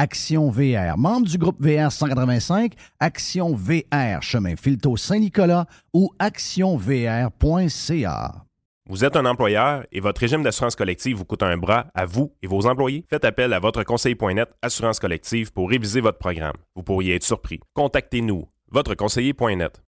Action VR, membre du groupe VR 185, Action VR, chemin Filto Saint-Nicolas ou actionvr.ca. Vous êtes un employeur et votre régime d'assurance collective vous coûte un bras à vous et vos employés? Faites appel à votre conseiller.net Assurance collective pour réviser votre programme. Vous pourriez être surpris. Contactez-nous, votreconseiller.net.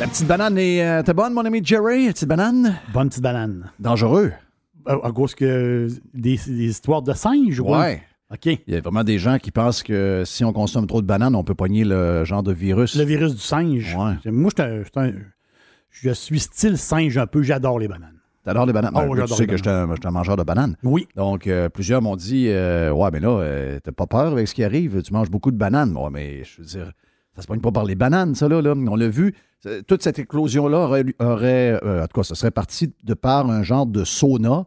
La petite banane est. euh, T'es bonne, mon ami Jerry? Petite banane? Bonne petite banane. Dangereux. À, à cause que des, des histoires de singes, ouais. Ouais. OK. Il y a vraiment des gens qui pensent que si on consomme trop de bananes, on peut pogner le genre de virus. Le virus du singe. Ouais. Moi, je je suis style singe un peu. J'adore les bananes. T'adores les bananes? Oh, Ben, tu sais que je suis un, mangeur de bananes. Oui. Donc, euh, plusieurs m'ont dit euh, Ouais, mais là, euh, t'as pas peur avec ce qui arrive, tu manges beaucoup de bananes. Ouais, mais je veux dire, ça se pogne pas par les bananes, ça, là. là. On l'a vu. Euh, Toute cette éclosion-là aurait, aurait, euh, en tout cas, ça serait parti de par un genre de sauna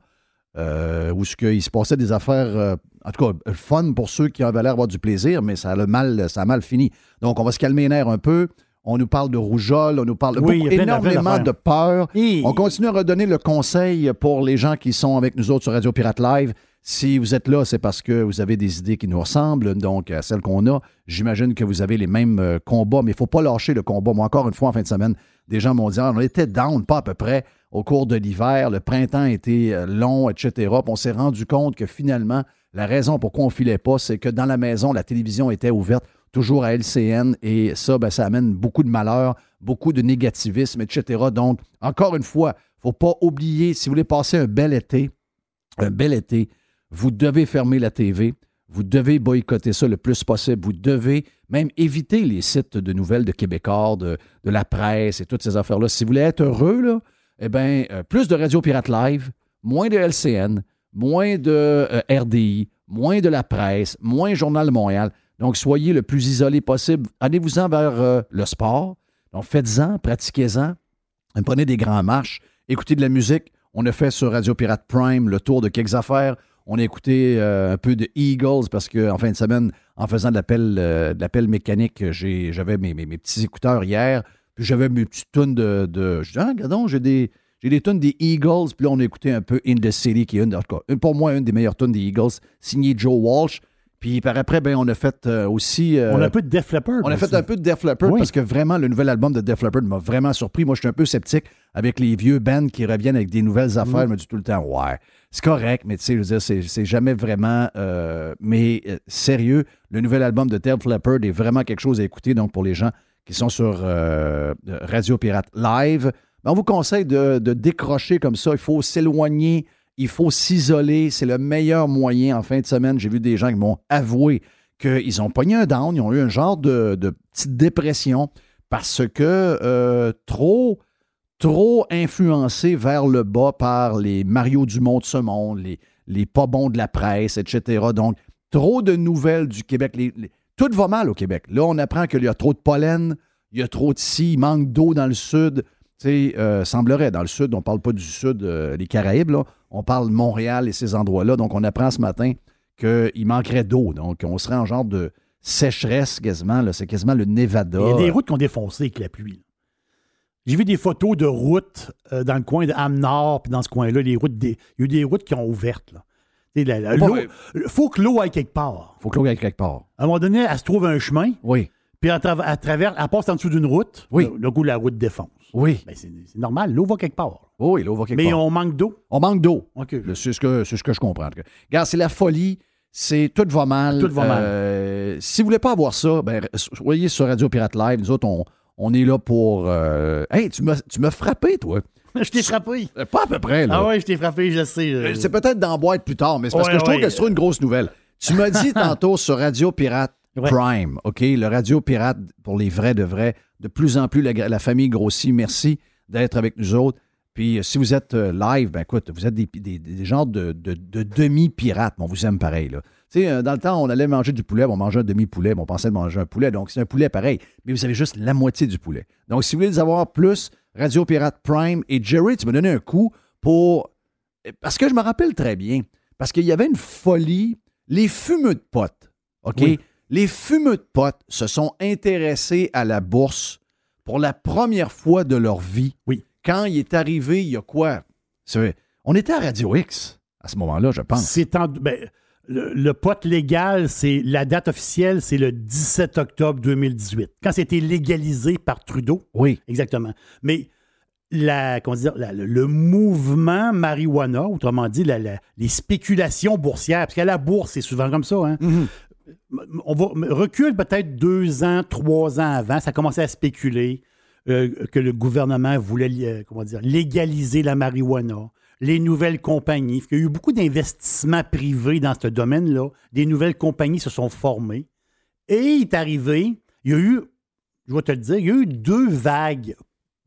euh, où ce qu'il se passait des affaires, euh, en tout cas, fun pour ceux qui avaient l'air d'avoir du plaisir, mais ça a, le mal, ça a mal fini. Donc, on va se calmer les nerfs un peu. On nous parle de rougeole, on nous parle de Oui, beaucoup- il énormément de peur. Et- On continue à redonner le conseil pour les gens qui sont avec nous autres sur Radio Pirate Live. Si vous êtes là, c'est parce que vous avez des idées qui nous ressemblent, donc à celles qu'on a. J'imagine que vous avez les mêmes euh, combats, mais il ne faut pas lâcher le combat. Moi, encore une fois, en fin de semaine, des gens m'ont dit Ah, on était down, pas à peu près, au cours de l'hiver. Le printemps était euh, long, etc. Puis on s'est rendu compte que finalement, la raison pourquoi on ne filait pas, c'est que dans la maison, la télévision était ouverte toujours à LCN et ça, ben, ça amène beaucoup de malheur, beaucoup de négativisme, etc. Donc, encore une fois, il ne faut pas oublier, si vous voulez passer un bel été, un bel été, vous devez fermer la TV, vous devez boycotter ça le plus possible, vous devez même éviter les sites de nouvelles de Québécois, de, de la presse et toutes ces affaires-là. Si vous voulez être heureux, là, eh bien, euh, plus de Radio Pirate Live, moins de LCN, moins de euh, RDI, moins de la presse, moins Journal Montréal. Donc, soyez le plus isolé possible. Allez-vous-en vers euh, le sport. Donc, faites-en, pratiquez-en. Prenez des grandes marches, écoutez de la musique. On a fait sur Radio Pirate Prime le tour de quelques affaires. On a écouté euh, un peu de Eagles parce qu'en fin de semaine, en faisant de l'appel, euh, mécanique, j'avais mes, petits écouteurs hier. Puis j'avais mes petites tunes de. je dis, ah, regardons, j'ai des. J'ai des tunes des Eagles, puis on a écouté un peu In the City, qui est en une- pour moi, une des meilleures tunes des Eagles, signée Joe Walsh. Puis par après, ben, on a fait euh, aussi. euh, On a un peu de Def Leppard. on a fait un peu de Def Leppard Oui. parce que vraiment, le nouvel album de Def Leppard m'a vraiment surpris. Moi, je suis un peu sceptique avec les vieux bands qui reviennent avec des nouvelles affaires. Mm. Je me dis tout le temps, ouais, c'est correct, mais tu sais, je veux dire, c'est, jamais vraiment. euh, mais sérieux, le nouvel album de Def Leppard est vraiment quelque chose à écouter. Donc, pour les gens qui sont sur Radio Pirate Live, ben, on vous conseille de, de décrocher comme ça. Il faut s'éloigner, il faut s'isoler. C'est le meilleur moyen. En fin de semaine, j'ai vu des gens qui m'ont avoué qu'ils ont pogné un down, ils ont eu un genre de, petite dépression parce que euh, trop, trop influencés vers le bas par les Mario Dumont de ce monde, les, les pas bons de la presse, etc. Donc, trop de nouvelles du Québec. tout va mal au Québec. Là, on apprend qu'il y a trop de pollen, il y a trop de ci, il manque d'eau dans le sud. Tu sais, euh, semblerait, dans le sud, on ne parle pas du sud, euh, les Caraïbes, là, on parle de Montréal et ces endroits-là. Donc, on apprend ce matin qu'il manquerait d'eau. Donc, on serait en genre de sécheresse quasiment. C'est quasiment le Nevada. Il y a des routes qui ont défoncé avec la pluie. J'ai vu des photos de routes euh, dans le coin de Ham-Nord, puis dans ce coin-là, les routes il y a eu des routes qui ont ouvertes. Il faut que l'eau aille quelque part. faut que l'eau aille quelque part. À un moment donné, elle se trouve un chemin. Oui. Puis à, travers, elle passe en dessous d'une route. Oui. Le, coup, la route défonce. Oui. Ben, c'est normal, l'eau va quelque part. Oui, l'eau va quelque part. Mais on manque d'eau. On manque d'eau. OK. C'est ce, que, ce que je comprends. Regarde, c'est la folie. C'est tout va mal. Tout va mal. Euh, si vous voulez pas avoir ça, ben, soyez sur Radio Pirate Live. Nous autres, on, on est là pour. Euh, hey, tu m'as frappé, toi. je t'ai frappé. Euh, pas à peu près, là. Ah ouais, je t'ai frappé, je sais. C'est peut-être dans boîte plus tard, mais c'est parce que je trouve que c'est une grosse nouvelle. Tu m'as dit tantôt sur Radio Pirate Prime, OK? Le Radio Pirate pour les vrais de vrais. De plus en plus, la, famille grossit. Merci d'être avec nous autres. Puis si vous êtes live, ben écoute, vous êtes des, des, des genres de, de, de demi-pirates. On vous aime pareil, là. Euh, dans le temps, on allait manger du poulet, on mangeait un demi-poulet, on pensait de manger un poulet. Donc, c'est un poulet pareil. Mais vous avez juste la moitié du poulet. Donc, si vous voulez avoir plus, Radio Pirate Prime et Jerry, tu m'as donné un coup pour. Parce que je me rappelle très bien. Parce qu'il y avait une folie. Les fumeux de potes. OK? Les fumeux de potes se sont intéressés à la bourse pour la première fois de leur vie. Oui. Quand il est arrivé, il y a quoi? On était à Radio X à ce moment-là, je pense. C'est en. Ben, le, pote légal, c'est la date officielle, c'est le 17 octobre 2018, quand c'était légalisé par Trudeau. Oui. Exactement. Mais la, comment dire, le, mouvement marijuana, autrement dit, les spéculations boursières, parce qu'à la bourse, c'est souvent comme ça. Hein? Mm-hmm. On va recule peut-être deux ans, trois ans avant, ça commençait à spéculer euh, que le gouvernement voulait, euh, légaliser la marijuana les nouvelles compagnies. Il y a eu beaucoup d'investissements privés dans ce domaine-là. Des nouvelles compagnies se sont formées. Et il est arrivé, il y a eu, je vais te le dire, il y a eu deux vagues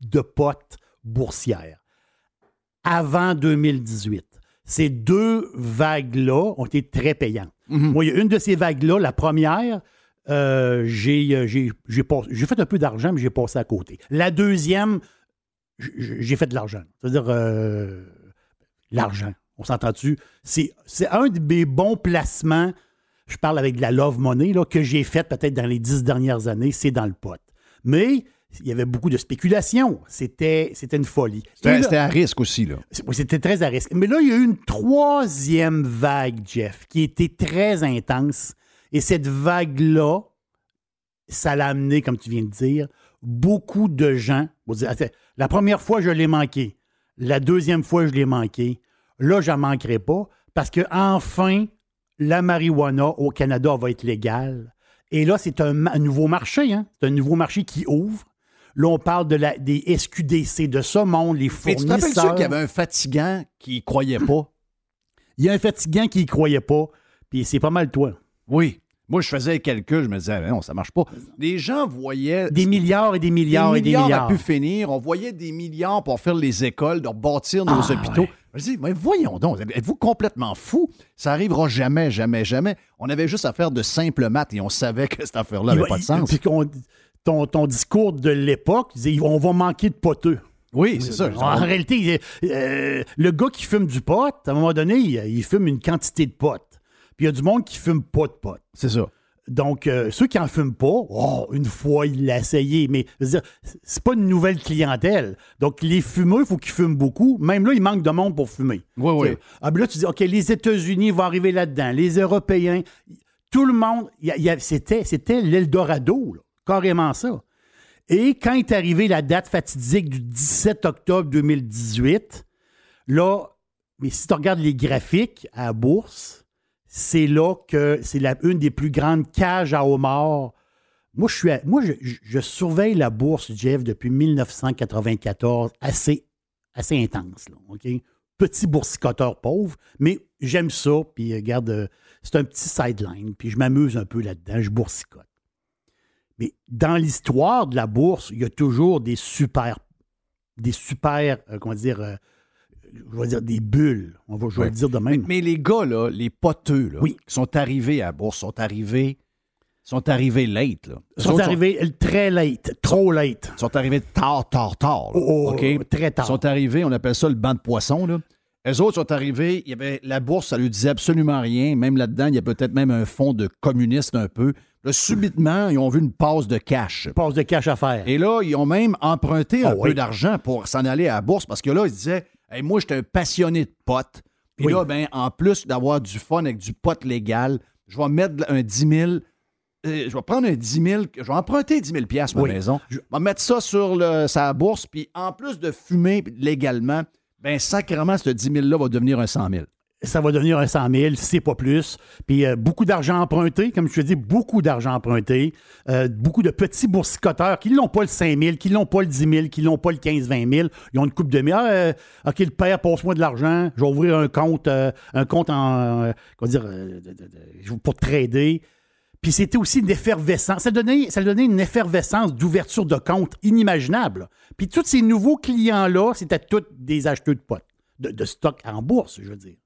de potes boursières avant 2018. Ces deux vagues-là ont été très payantes. Mhm. Il y a une de ces vagues-là, la première, euh, j'ai, j'ai, fait un peu d'argent, mais j'ai passé à côté. La deuxième, j'ai fait de l'argent. C'est-à-dire, euh, l'argent. On s'entend-tu? C'est, un de mes bons placements. Je parle avec de la love money là, que j'ai fait peut-être dans les dix dernières années. C'est dans le pot. Mais il y avait beaucoup de spéculation. C'était, c'était une folie. C'était, à risque aussi. Là. C'était très à risque. Mais là, il y a eu une troisième vague, Jeff, qui était très intense. Et cette vague-là, ça l'a amené, comme tu viens de dire, beaucoup de gens. La première fois, je l'ai manqué. La deuxième fois, je l'ai manqué. Là, je n'en manquerai pas parce que enfin, la marijuana au Canada va être légale. Et là, c'est un, nouveau marché. Hein? C'est un nouveau marché qui ouvre. Là, on parle de la, des SQDC, de ce monde, les fournisseurs. Mais tu t'appelles qu'il y avait un fatigant qui ne croyait pas? Il y a un fatigant qui ne croyait pas, puis c'est pas mal toi. Oui. Moi, je faisais quelques, je me disais, non, ça marche pas. Les gens voyaient. Des milliards et des milliards et des milliards. a pu finir. On voyait des milliards pour faire les écoles, de bâtir nos ah, hôpitaux. Je dis, mais voyons donc, êtes-vous complètement fou? Ça arrivera jamais, jamais, jamais. On avait juste à faire de simples maths et on savait que cette affaire-là n'avait pas de sens. Puis ton, ton, discours de l'époque on va manquer de poteux. Oui, c'est ça. En réalité, euh, le gars qui fume du pot, à un moment donné, il, fume une quantité de pot. Puis il y a du monde qui fume pas de pot. C'est ça. Donc, euh, ceux qui en fument pas, oh, une fois, il l'a essayé. Mais c'est pas une nouvelle clientèle. Donc, les fumeux, il faut qu'ils fument beaucoup. Même là, il manque de monde pour fumer. Oui, oui. Ah, ben là, tu dis, OK, les États-Unis vont arriver là-dedans. Les Européens, tout le monde, c'était, c'était l'Eldorado, carrément ça. Et quand est arrivée la date fatidique du 17 octobre 2018, là, mais si tu regardes les graphiques à la bourse, c'est là que c'est une des plus grandes cages à homards. Moi, je, surveille la bourse, Jeff, depuis 1994, assez, intense. Petit boursicoteur pauvre, mais j'aime ça. Puis, regarde, euh, c'est un petit sideline. Puis, je m'amuse un peu là-dedans. Je boursicote. Mais dans l'histoire de la bourse, il y a toujours des super, des super, euh, comment dire, euh, je vais dire des bulles. On va, je vais le dire de même. Mais, les gars, là, les poteux, là, Oui. qui sont arrivés à la bourse, sont arrivés, sont arrivés late, là. Ils sont arrivés très late, trop late. sont, sont arrivés tard, tard, tard. là. Oh, oh, OK? très tard. Ils sont arrivés, on appelle ça le banc de poissons, là. Eux autres sont arrivés, il y avait, la bourse, ça lui disait absolument rien. Même là-dedans, il y a peut-être même un fond de communiste un peu. Là, subitement, ils ont vu une passe de cash. Passe de cash à faire. Et là, ils ont même emprunté un Ah oui. peu d'argent pour s'en aller à la bourse parce que là, ils disaient Hey, Moi, j'étais un passionné de potes. Puis Oui. là, ben, en plus d'avoir du fun avec du pot légal, je vais mettre un 10 000. euh, je vais prendre un 10 000, je vais emprunter 10 000 piastres, ma Oui. maison. Je vais mettre ça sur le, sa bourse, puis en plus de fumer légalement, ben sacrément, ce 10 000-là va devenir un 100 000. ça va devenir un 100 000, si c'est pas plus. Puis euh, beaucoup d'argent emprunté, comme je te dis, beaucoup d'argent emprunté. Euh, beaucoup de petits boursicoteurs qui n'ont pas le 5 000, qui n'ont pas le 10 000, qui n'ont pas le 15-20 000. Ils ont une coupe de mille. Ah, euh, OK, le père, passe-moi de l'argent. Je vais ouvrir un compte, un compte en, comment dire, pour trader. Puis c'était aussi une effervescence. Ça donnait, ça donnait une effervescence d'ouverture de compte inimaginable. Puis tous ces nouveaux clients-là, c'était tous des acheteurs de potes, de, de stock en bourse, je veux dire.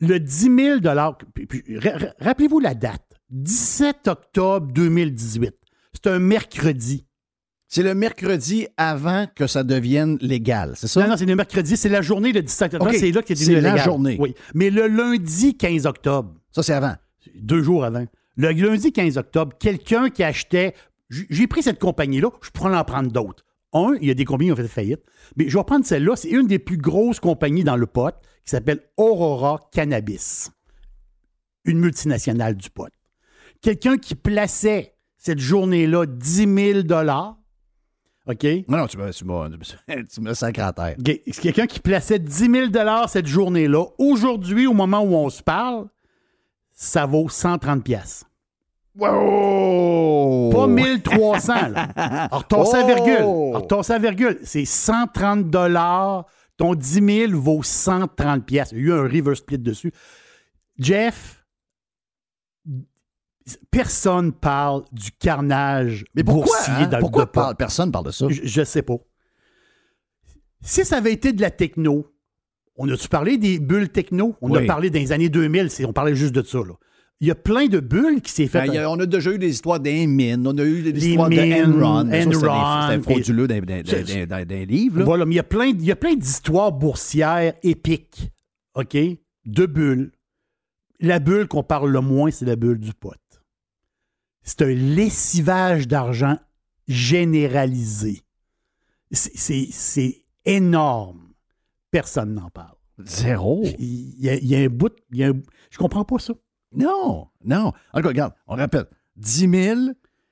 Le 10 000 puis- puis, ra- ra- rappelez-vous la date, 17 octobre 2018. C'est un mercredi. C'est le mercredi avant que ça devienne légal, c'est ça? Non, non, c'est le mercredi, c'est la journée le 17 octobre. C'est là c'est c'est devenu la légal. journée. Oui. Mais le lundi 15 octobre, Ça, c'est avant. Deux jours avant. Le lundi 15 octobre, quelqu'un qui achetait. J'ai pris cette compagnie-là, je pourrais en prendre d'autres. Un, il y a des compagnies qui ont fait faillite, mais je vais prendre celle-là. C'est une des plus grosses compagnies dans le pot qui s'appelle Aurora Cannabis, une multinationale du pot. Quelqu'un qui plaçait cette journée-là 10 000 OK? Non, non, tu me, tu me à terre. OK. C'est quelqu'un qui plaçait 10 000 cette journée-là. Aujourd'hui, au moment où on se parle, ça vaut 130 pièces. Wow! Pas 1300, là. Alors, tasse à Oh! virgule. Virgule. C'est 130 dollars. Ton 10 000 vaut 130 pièces. Il y a eu un reverse split dessus. Jeff, personne parle du carnage Mais pourquoi? boursier hein? dans Pourquoi parle- personne parle de ça? Je, je sais pas. Si ça avait été de la techno, on a-tu parlé des bulles techno? On Oui. a parlé dans les années 2000, c'est- on parlait juste de ça. Là. Il y a plein de bulles qui s'est fait. Ben, a- on a déjà eu des histoires des mines, on a eu des Les histoires de mines, Enron. c'était frauduleux livres. là. Voilà, mais il y a plein, il y a plein d'histoires boursières épiques, OK? De bulles. La bulle qu'on parle le moins, c'est la bulle du pote. C'est un lessivage d'argent généralisé. C'est énorme. Personne n'en parle. Zéro? Il y, a, il y a un bout. il y a un- je comprends pas ça. Non, non. Encore, regarde, on rappelle. 10 000,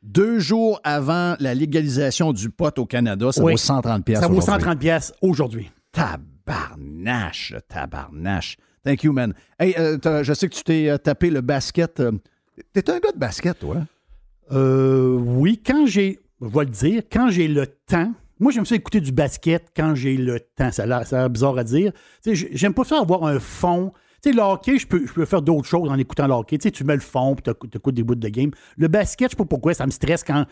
deux jours avant la légalisation du pot au Canada, ça Oui. vaut 130 pièces Ça vaut aujourd'hui. 130 pièces aujourd'hui. Tabarnache, tabarnache. Thank you, man. Hey, euh, je sais que tu t'es euh, tapé le basket. euh, T'es un gars de basket, toi? oui, quand j'ai, je vais le dire, quand j'ai le temps, moi j'aime ça écouter du basket quand j'ai le temps. Ça a l'air, bizarre à dire. J'aime pas ça avoir un fond. Tu sais, le hockey, je peux, je peux faire d'autres choses en écoutant le hockey. Tu sais, tu mets le fond puis tu écoutes des bouts de game. Le basket, je sais pas pourquoi, ça me stresse quand,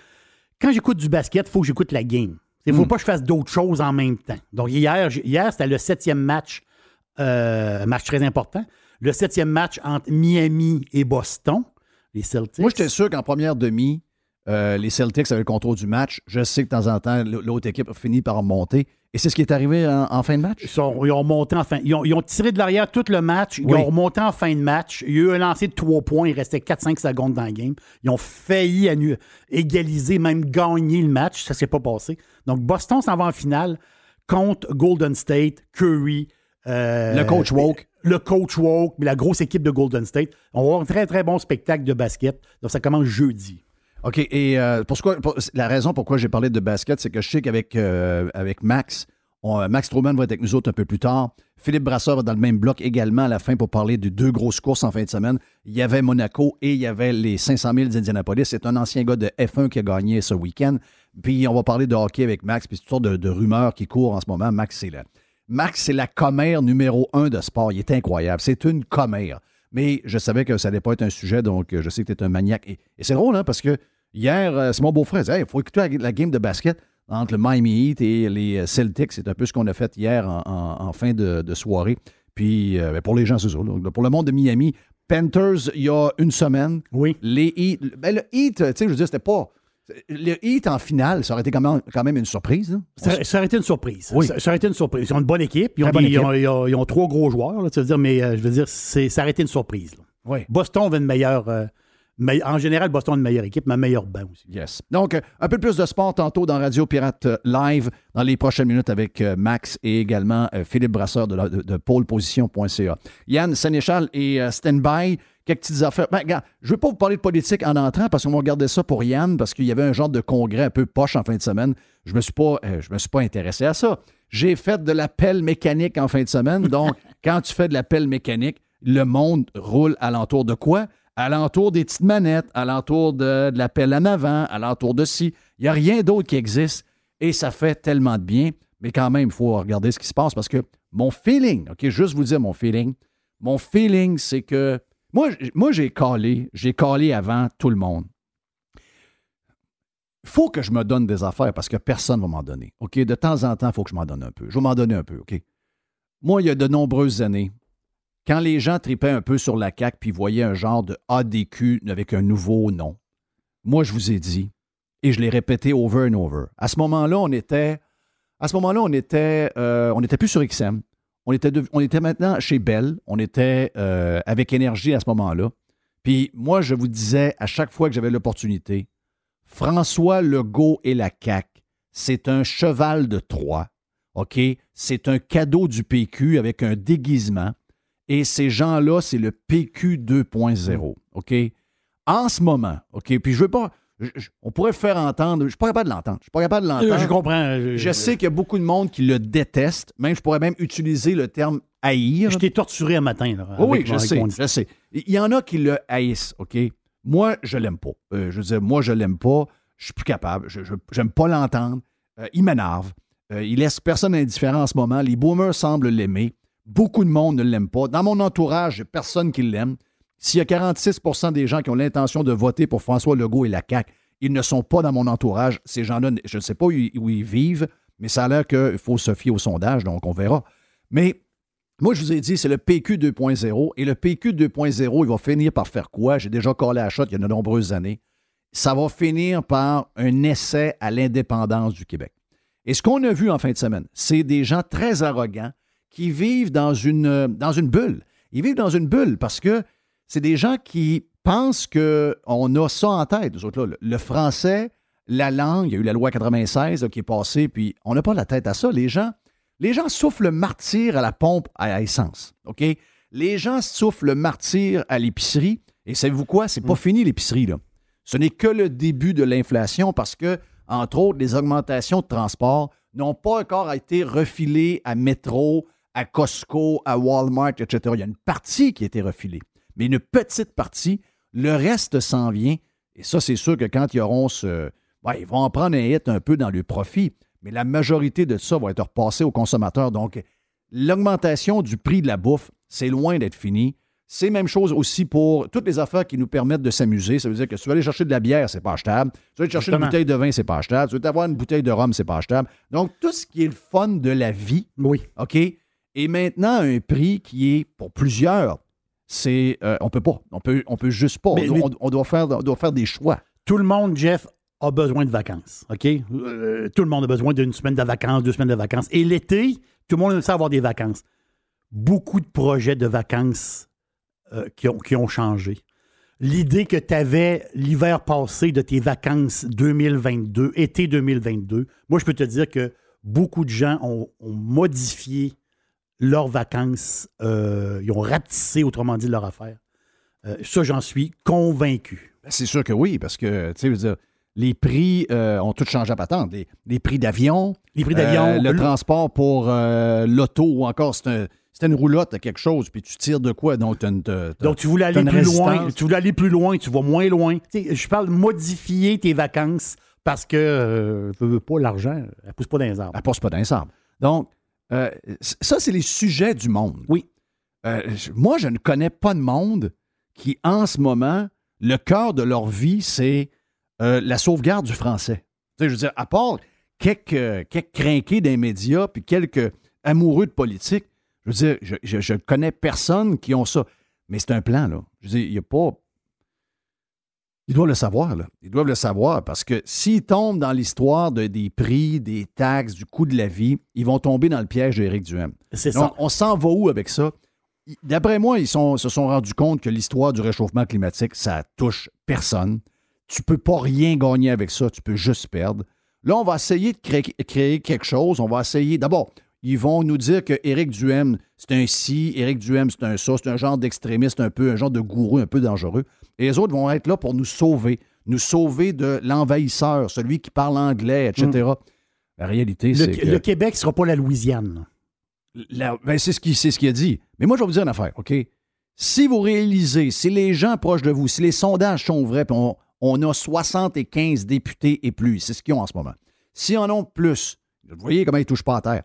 quand j'écoute du basket, il faut que j'écoute la game. Il faut pas que je fasse d'autres choses en même temps. Donc hier, hier c'était le septième match, euh, match très important. Le septième match entre Miami et Boston, les Celtics. Moi, j'étais sûr qu'en première demi, euh, les Celtics avaient le contrôle du match. Je sais que de temps en temps, l'autre équipe a fini par remonter. Et c'est ce qui est arrivé en, en fin de match? Ils, sont- ils ont monté en fin. Ils ont, ils ont tiré de l'arrière tout le match. Ils Oui. ont remonté en fin de match. Il y a eu un lancer de trois points. Il restait 4-5 secondes dans le game. Ils ont failli égaliser, même gagner le match. Ça s'est pas passé. Donc, Boston s'en va en finale contre Golden State, Curry. euh, Le coach woke. Le coach Woke, la grosse équipe de Golden State. On va avoir un très, très bon spectacle de basket. Donc, ça commence jeudi. OK. Et euh, pour la raison pourquoi j'ai parlé de basket, c'est que je sais qu'avec euh, avec Max, on- Max Truman va être avec nous autres un peu plus tard. Philippe Brasseur va dans le même bloc également à la fin pour parler de deux grosses courses en fin de semaine. Il y avait Monaco et il y avait les 500 000 d'Indianapolis. C'est un ancien gars de F1 qui a gagné ce week-end. Puis on va parler de hockey avec Max, puis toutes sortes de, rumeurs qui courent en ce moment. Max, c'est la, Max, c'est la commère numéro un de sport. Il est incroyable. C'est une commère. Mais je savais que ça n'allait pas être un sujet, donc euh, je sais que tu es un maniaque. Et, et c'est drôle, hein, parce que hier, euh, c'est mon beau-frère. Il Hey, faut écouter la, la game de basket. entre le Miami Heat et les Celtics. C'est un peu ce qu'on a fait hier en, fin de, soirée. Puis ben, pour les gens, c'est ça. Pour le monde de Miami, Panthers, il y a une semaine. Oui. Les Heat, ben, le Heat, tu sais, je veux dire, c'était pas le Heat en finale, ça aurait été quand même, quand même une surprise. Ça, aurait été une surprise. Oui. Ça, aurait été une surprise. Ils ont une bonne équipe. Ils ont, trois gros joueurs. Là, tu veux dire, mais euh, je veux dire, ça aurait été une surprise. Oui. Boston avait une meilleure. Euh, en général, Boston a une meilleure équipe, mais un meilleur banc aussi. Yes. Donc, euh, un peu plus de sport tantôt dans Radio Pirate Live dans les prochaines minutes avec Max et également Philippe Brasseur de, de, de poleposition.ca. Yann Sénéchal et Standby quelques petites affaires. Ben, regarde, je ne veux pas vous parler de politique en entrant parce qu'on va regarder ça pour Yann parce qu'il y avait un genre de congrès un peu poche en fin de semaine. Je ne me, suis pas, euh, je me suis pas intéressé à ça. J'ai fait de la pelle mécanique en fin de semaine. Donc, quand tu fais de la pelle mécanique, le monde roule alentour de quoi? Alentour des petites manettes, alentour de, de la pelle en avant, alentour de ci. Il n'y a rien d'autre qui existe et ça fait tellement de bien. Mais quand même, il faut regarder ce qui se passe parce que mon feeling, OK, juste vous dire mon feeling, mon feeling, c'est que moi, j'ai calé, j'ai calé avant tout le monde. Il faut que je me donne des affaires parce que personne ne va m'en donner. OK? De temps en temps, il faut que je m'en donne un peu. Je vais m'en donner un peu, OK? Moi, il y a de nombreuses années, quand les gens tripaient un peu sur la CAQ puis voyaient un genre de ADQ avec un nouveau nom, moi, je vous ai dit, et je l'ai répété over and over. À ce moment-là, on était. À ce moment-là, on était. Euh, on n'était plus sur XM. On était, maintenant chez Bell, on était euh, avec énergie à ce moment-là. Puis moi, je vous disais à chaque fois que j'avais l'opportunité, François Legault et la CAQ, c'est un cheval de Troie, OK? C'est un cadeau du PQ avec un déguisement. Et ces gens-là, c'est le PQ 2.0, OK? En ce moment, OK? Puis je veux pas, on pourrait faire entendre. Je ne suis pas capable de l'entendre. Je suis pas capable de l'entendre. Je comprends. Je, sais qu'il y a beaucoup de monde qui le déteste. Même, je pourrais même utiliser le terme haïr. Je t'ai torturé un matin. oui, je sais, je sais. Il y en a qui le haïssent, OK? Moi, je l'aime pas. Euh, je veux dire, moi, je l'aime pas. Je suis plus capable. Je n'aime pas l'entendre. Euh, il m'énerve. Euh, il laisse personne indifférent en ce moment. Les boomers semblent l'aimer. Beaucoup de monde ne l'aime pas. Dans mon entourage, personne qui l'aime. S'il y a 46% des gens qui ont l'intention de voter pour François Legault et la CAQ, ils ne sont pas dans mon entourage. Ces gens-là, je ne sais pas où, ils vivent, mais ça a l'air qu'il faut se fier au sondage, donc on verra. Mais moi, je vous ai dit, c'est le PQ 2.0. Et le PQ 2.0, il va finir par faire quoi? J'ai déjà collé à shot il y a de nombreuses années. Ça va finir par un essai à l'indépendance du Québec. Et ce qu'on a vu en fin de semaine, c'est des gens très arrogants qui vivent dans une, dans une bulle. Ils vivent dans une bulle parce que c'est des gens qui pensent qu'on a ça en tête, Le, français, la langue, il y a eu la loi 96 qui est passée, puis on n'a pas la tête à ça. Les gens, les gens souffrent le martyr à la pompe à essence. OK? Les gens souffrent le martyr à l'épicerie. Et savez-vous quoi? C'est pas mm. fini l'épicerie, là. Ce n'est que le début de l'inflation parce que, entre autres, les augmentations de transport n'ont pas encore été refilées à Métro, à Costco, à Walmart, etc. Il y a une partie qui a été refilée mais une petite partie. Le reste s'en vient. Et ça, c'est sûr que quand ils auront ce. ils vont en prendre un hit un peu dans le profit, mais la majorité de ça va être repassé aux consommateurs. Donc, l'augmentation du prix de la bouffe, c'est loin d'être fini. C'est même chose aussi pour toutes les affaires qui nous permettent de s'amuser. Ça veut dire que si tu veux aller chercher de la bière, c'est pas achetable. Si tu veux aller chercher une bouteille de vin, c'est pas achetable. Si tu veux avoir une bouteille de rhum, c'est pas achetable. Donc, tout ce qui est le fun de la vie, oui. OK, est maintenant un prix qui est, pour plusieurs, c'est euh, on peut pas. On peut, on peut juste pas. on, doit, faire, doit faire des choix. Tout le monde, Jeff, a besoin de vacances. OK? Euh, tout le monde a besoin d'une semaine de vacances, deux semaines de vacances. Et l'été, tout le monde aime ça avoir des vacances. Beaucoup de projets de vacances euh, qui, ont, qui ont changé. L'idée que tu avais l'hiver passé de tes vacances 2022, été 2022, moi, je peux te dire que beaucoup de gens ont modifié leurs vacances, euh, ils ont rapetissé, autrement dit, leur affaire. Euh, ça, j'en suis convaincu. Ben, c'est sûr que oui, parce que, tu sais, les prix euh, ont tout changé à patente. Les, prix d'avion, les prix d'avion, le, transport pour l'auto ou encore c'est une roulotte, quelque chose, puis tu tires de quoi? Donc, Donc tu voulais aller plus loin, tu voulais aller plus loin, tu vas moins loin. je parle de modifier tes vacances parce que, ne veux pas, l'argent, elle pousse pas dans les arbres. Elle pousse pas dans les arbres. Donc, euh, ça, c'est les sujets du monde. Oui. Euh, moi, je ne connais pas de monde qui, en ce moment, le cœur de leur vie, c'est euh, la sauvegarde du français. Tu sais, je veux dire, à part quelques, quelques crinqués des médias, puis quelques amoureux de politique. Je veux dire, je, je connais personne qui ont ça. Mais c'est un plan, là. Je veux dire, il n'y a pas. Ils doivent le savoir, là. Ils doivent le savoir parce que s'ils tombent dans l'histoire de, des prix, des taxes, du coût de la vie, ils vont tomber dans le piège d'Éric Duhem. C'est ça. on s'en va où avec ça? D'après moi, ils sont- se sont rendus compte que l'histoire du réchauffement climatique, ça touche personne. Tu peux pas rien gagner avec ça, tu peux juste perdre. Là, on va essayer de créer, créer quelque chose. On va essayer. D'abord, ils vont nous dire que Éric Duhem, c'est un ci, Éric Duhem, c'est un ça, c'est un genre d'extrémiste un peu, un genre de gourou un peu dangereux. Et les autres vont être là pour nous sauver, nous sauver de l'envahisseur, celui qui parle anglais, etc. La réalité, Le, c'est que... le Québec ne sera pas la Louisiane. La- ben, c'est ce qu'il ce qu'il a dit. Mais moi, je vais vous dire une affaire, OK? Si vous réalisez, si les gens proches de vous, si les sondages sont vrais, puis on, on a 75 députés et plus, c'est ce qu'ils ont en ce moment. Si en ont plus, vous voyez comment ils ne touchent pas à terre.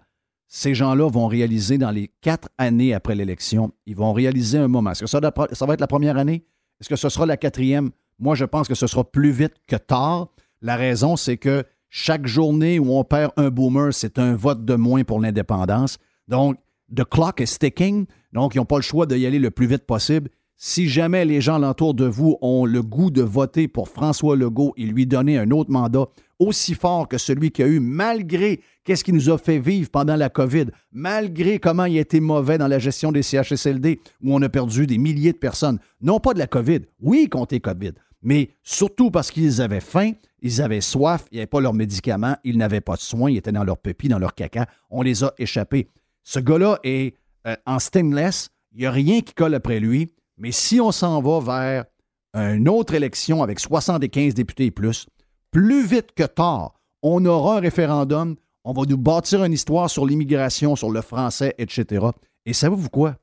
Ces gens-là vont réaliser dans les quatre années après l'élection, ils vont réaliser un moment. Est-ce que ça va être la première année? Est-ce que ce sera la quatrième? Moi, je pense que ce sera plus vite que tard. La raison, c'est que chaque journée où on perd un boomer, c'est un vote de moins pour l'indépendance. Donc, the clock is ticking. Donc, ils n'ont pas le choix d'y aller le plus vite possible. Si jamais les gens alentour de vous ont le goût de voter pour François Legault et lui donner un autre mandat aussi fort que celui qu'il a eu, malgré qu'est-ce qu'il nous a fait vivre pendant la COVID, malgré comment il a été mauvais dans la gestion des CHSLD, où on a perdu des milliers de personnes, non pas de la COVID, oui, compter COVID, mais surtout parce qu'ils avaient faim, ils avaient soif, ils n'avaient pas leurs médicaments, ils n'avaient pas de soins, ils étaient dans leur pépis, dans leur caca, on les a échappés. Ce gars-là est euh, en stainless, il n'y a rien qui colle après lui, mais si on s'en va vers une autre élection avec 75 députés et plus, plus vite que tard, on aura un référendum, on va nous bâtir une histoire sur l'immigration, sur le français, etc. Et savez-vous quoi?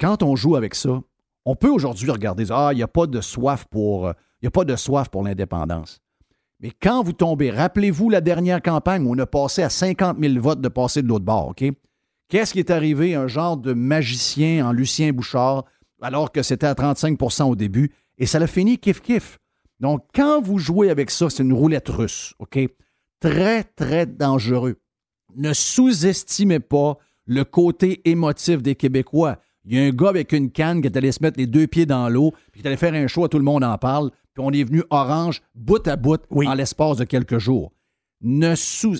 Quand on joue avec ça, on peut aujourd'hui regarder, ah, il n'y a pas de soif pour, euh, il a pas de soif pour l'indépendance. Mais quand vous tombez, rappelez-vous la dernière campagne où on a passé à 50 000 votes de passer de l'autre bord, OK? Qu'est-ce qui est arrivé? Un genre de magicien en Lucien Bouchard, alors que c'était à 35% au début, et ça l'a fini kiff-kiff. Donc, quand vous jouez avec ça, c'est une roulette russe, OK? Très, très dangereux. Ne sous-estimez pas le côté émotif des Québécois. Il y a un gars avec une canne qui est allé se mettre les deux pieds dans l'eau, puis qui est allé faire un show, tout le monde en parle, puis on est venu orange, bout à bout, Oui. en l'espace de quelques jours. Ne sous...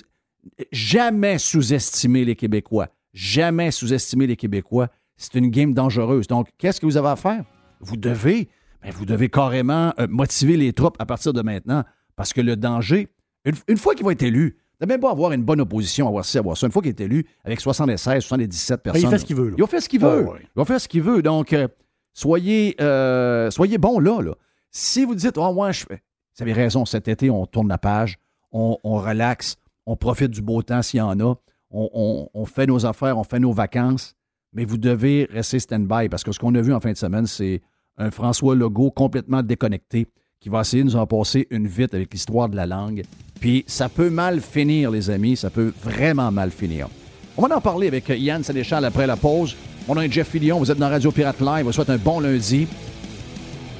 Jamais sous-estimer les Québécois. Jamais sous-estimer les Québécois. C'est une game dangereuse. Donc, qu'est-ce que vous avez à faire? Vous devez, ben, vous devez carrément euh, motiver les troupes à partir de maintenant, parce que le danger, une, une fois qu'il va être élu, ne même pas avoir une bonne opposition, avoir ci, avoir ça. Une fois qu'il est élu, avec 76, 77 Ben, personnes. il fait ce qu'il veut. là. Il va faire ce qu'il veut. Ah ouais. Il va faire ce qu'il veut. Donc, euh, soyez, euh, soyez bons là, là. Si vous dites, oh, moi, je fais. Vous avez raison, cet été, on tourne la page, on, on relaxe, on profite du beau temps s'il y en a, on, on- on fait nos affaires, on fait nos vacances, mais vous devez rester stand-by parce que ce qu'on a vu en fin de semaine, c'est un François Legault complètement déconnecté qui va essayer de nous en passer une vite avec l'histoire de la langue. Puis ça peut mal finir, les amis, ça peut vraiment mal finir. On va en parler avec Yann Sénéchal après la pause. Mon nom est Jeff Fillion, vous êtes dans Radio Pirate Live, je vous souhaite un bon lundi.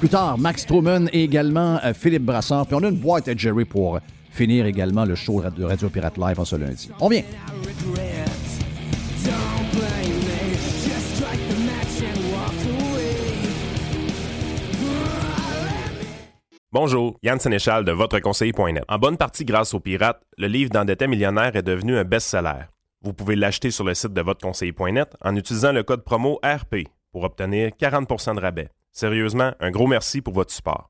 Plus tard, Max Truman et également euh, Philippe Brassard. Puis on a une boîte à Jerry pour finir également le show de Radio Pirate Live en ce lundi. On vient. Bonjour, Yann Sénéchal de VotreConseiller.net. En bonne partie grâce aux pirates, le livre d'endetté millionnaire est devenu un best-seller. Vous pouvez l'acheter sur le site de VotreConseiller.net en utilisant le code promo RP pour obtenir 40% de rabais. Sérieusement, un gros merci pour votre support.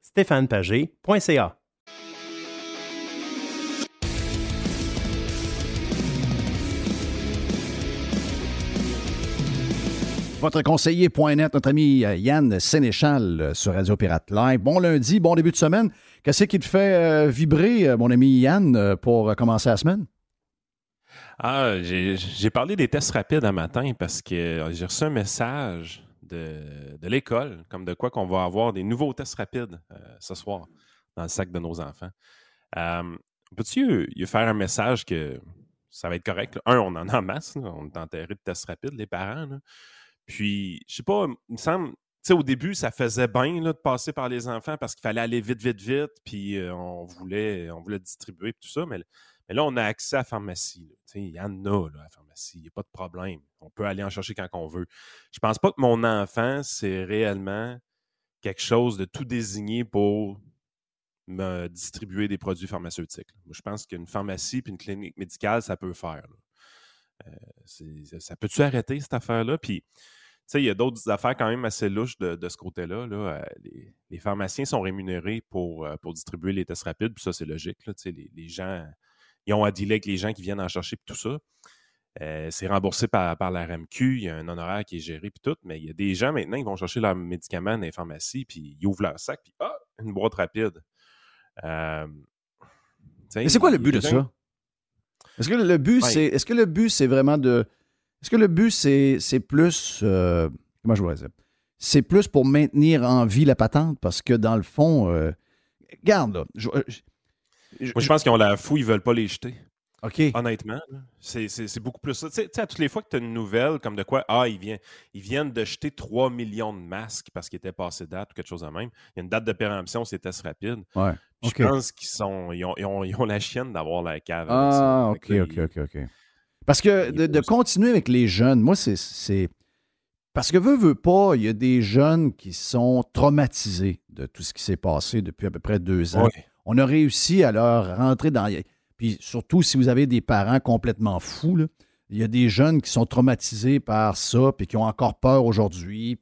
stéphanepagé.ca. Votre conseiller.net, notre ami euh, Yann Sénéchal euh, sur Radio Pirate Live. Bon lundi, bon début de semaine. Qu'est-ce qui te fait euh, vibrer, mon ami Yann, pour commencer la semaine? Ah, j'ai parlé des tests rapides un matin parce que j'ai reçu un message de, l'école, comme de quoi qu'on va avoir des nouveaux tests rapides ce soir dans le sac de nos enfants. Peux-tu faire un message que ça va être correct? Un, on en a en masse, on est enterré de tests rapides, les parents. Puis, je sais pas, il me semble, tu sais, au début, ça faisait bien de passer par les enfants parce qu'il fallait aller vite, vite, vite, puis euh, on, voulait, on voulait distribuer tout ça, mais, là, on a accès à la pharmacie. Il y en a là, à la pharmacie, il n'y a pas de problème. On peut aller en chercher quand on veut. Je pense pas que mon enfant, c'est réellement quelque chose de tout désigné pour me distribuer des produits pharmaceutiques. je pense qu'une pharmacie puis une clinique médicale, ça peut faire. Euh, ça peut-tu arrêter cette affaire-là? Puis, il y a d'autres affaires quand même assez louches de, ce côté-là. Euh, les, pharmaciens sont rémunérés pour, euh, pour distribuer les tests rapides, puis ça, c'est logique. les, gens, ils ont à dealer avec les gens qui viennent en chercher, puis tout ça. c'est remboursé par, par la RMQ, il y a un honoraire qui est géré, puis tout, mais il y a des gens maintenant qui vont chercher leurs médicaments dans les pharmacies, puis ils ouvrent leur sac, puis ah, une boîte rapide. mais c'est quoi le but de ça? Est-ce que le but, c'est. Est-ce que le but, c'est vraiment de. Est-ce que le but, c'est, c'est plus. Euh, comment je vois ça? C'est plus pour maintenir en vie la patente parce que dans le fond. Euh, garde, là. Je, Moi, je pense qu'ils ont la fou, ils veulent pas les jeter. OK. Honnêtement, c'est beaucoup plus ça. Tu sais, à toutes les fois que tu as une nouvelle comme de quoi, ah, ils viennent, ils viennent de jeter 3 millions de masques parce qu'ils étaient passés date ou quelque chose de même. Il y a une date de péremption, c'est test rapide. Ouais. Je pense qu'ils sont, ils ont, ils ont, ils ont, la chienne d'avoir la cave. Ah, OK, OK, OK, OK. Parce que de, de continuer avec les jeunes, moi, c'est. Parce que veut, veut pas, il y a des jeunes qui sont traumatisés de tout ce qui s'est passé depuis à peu près deux ans. On a réussi à leur rentrer dans. Puis surtout, si vous avez des parents complètement fous, il y a des jeunes qui sont traumatisés par ça, puis qui ont encore peur aujourd'hui.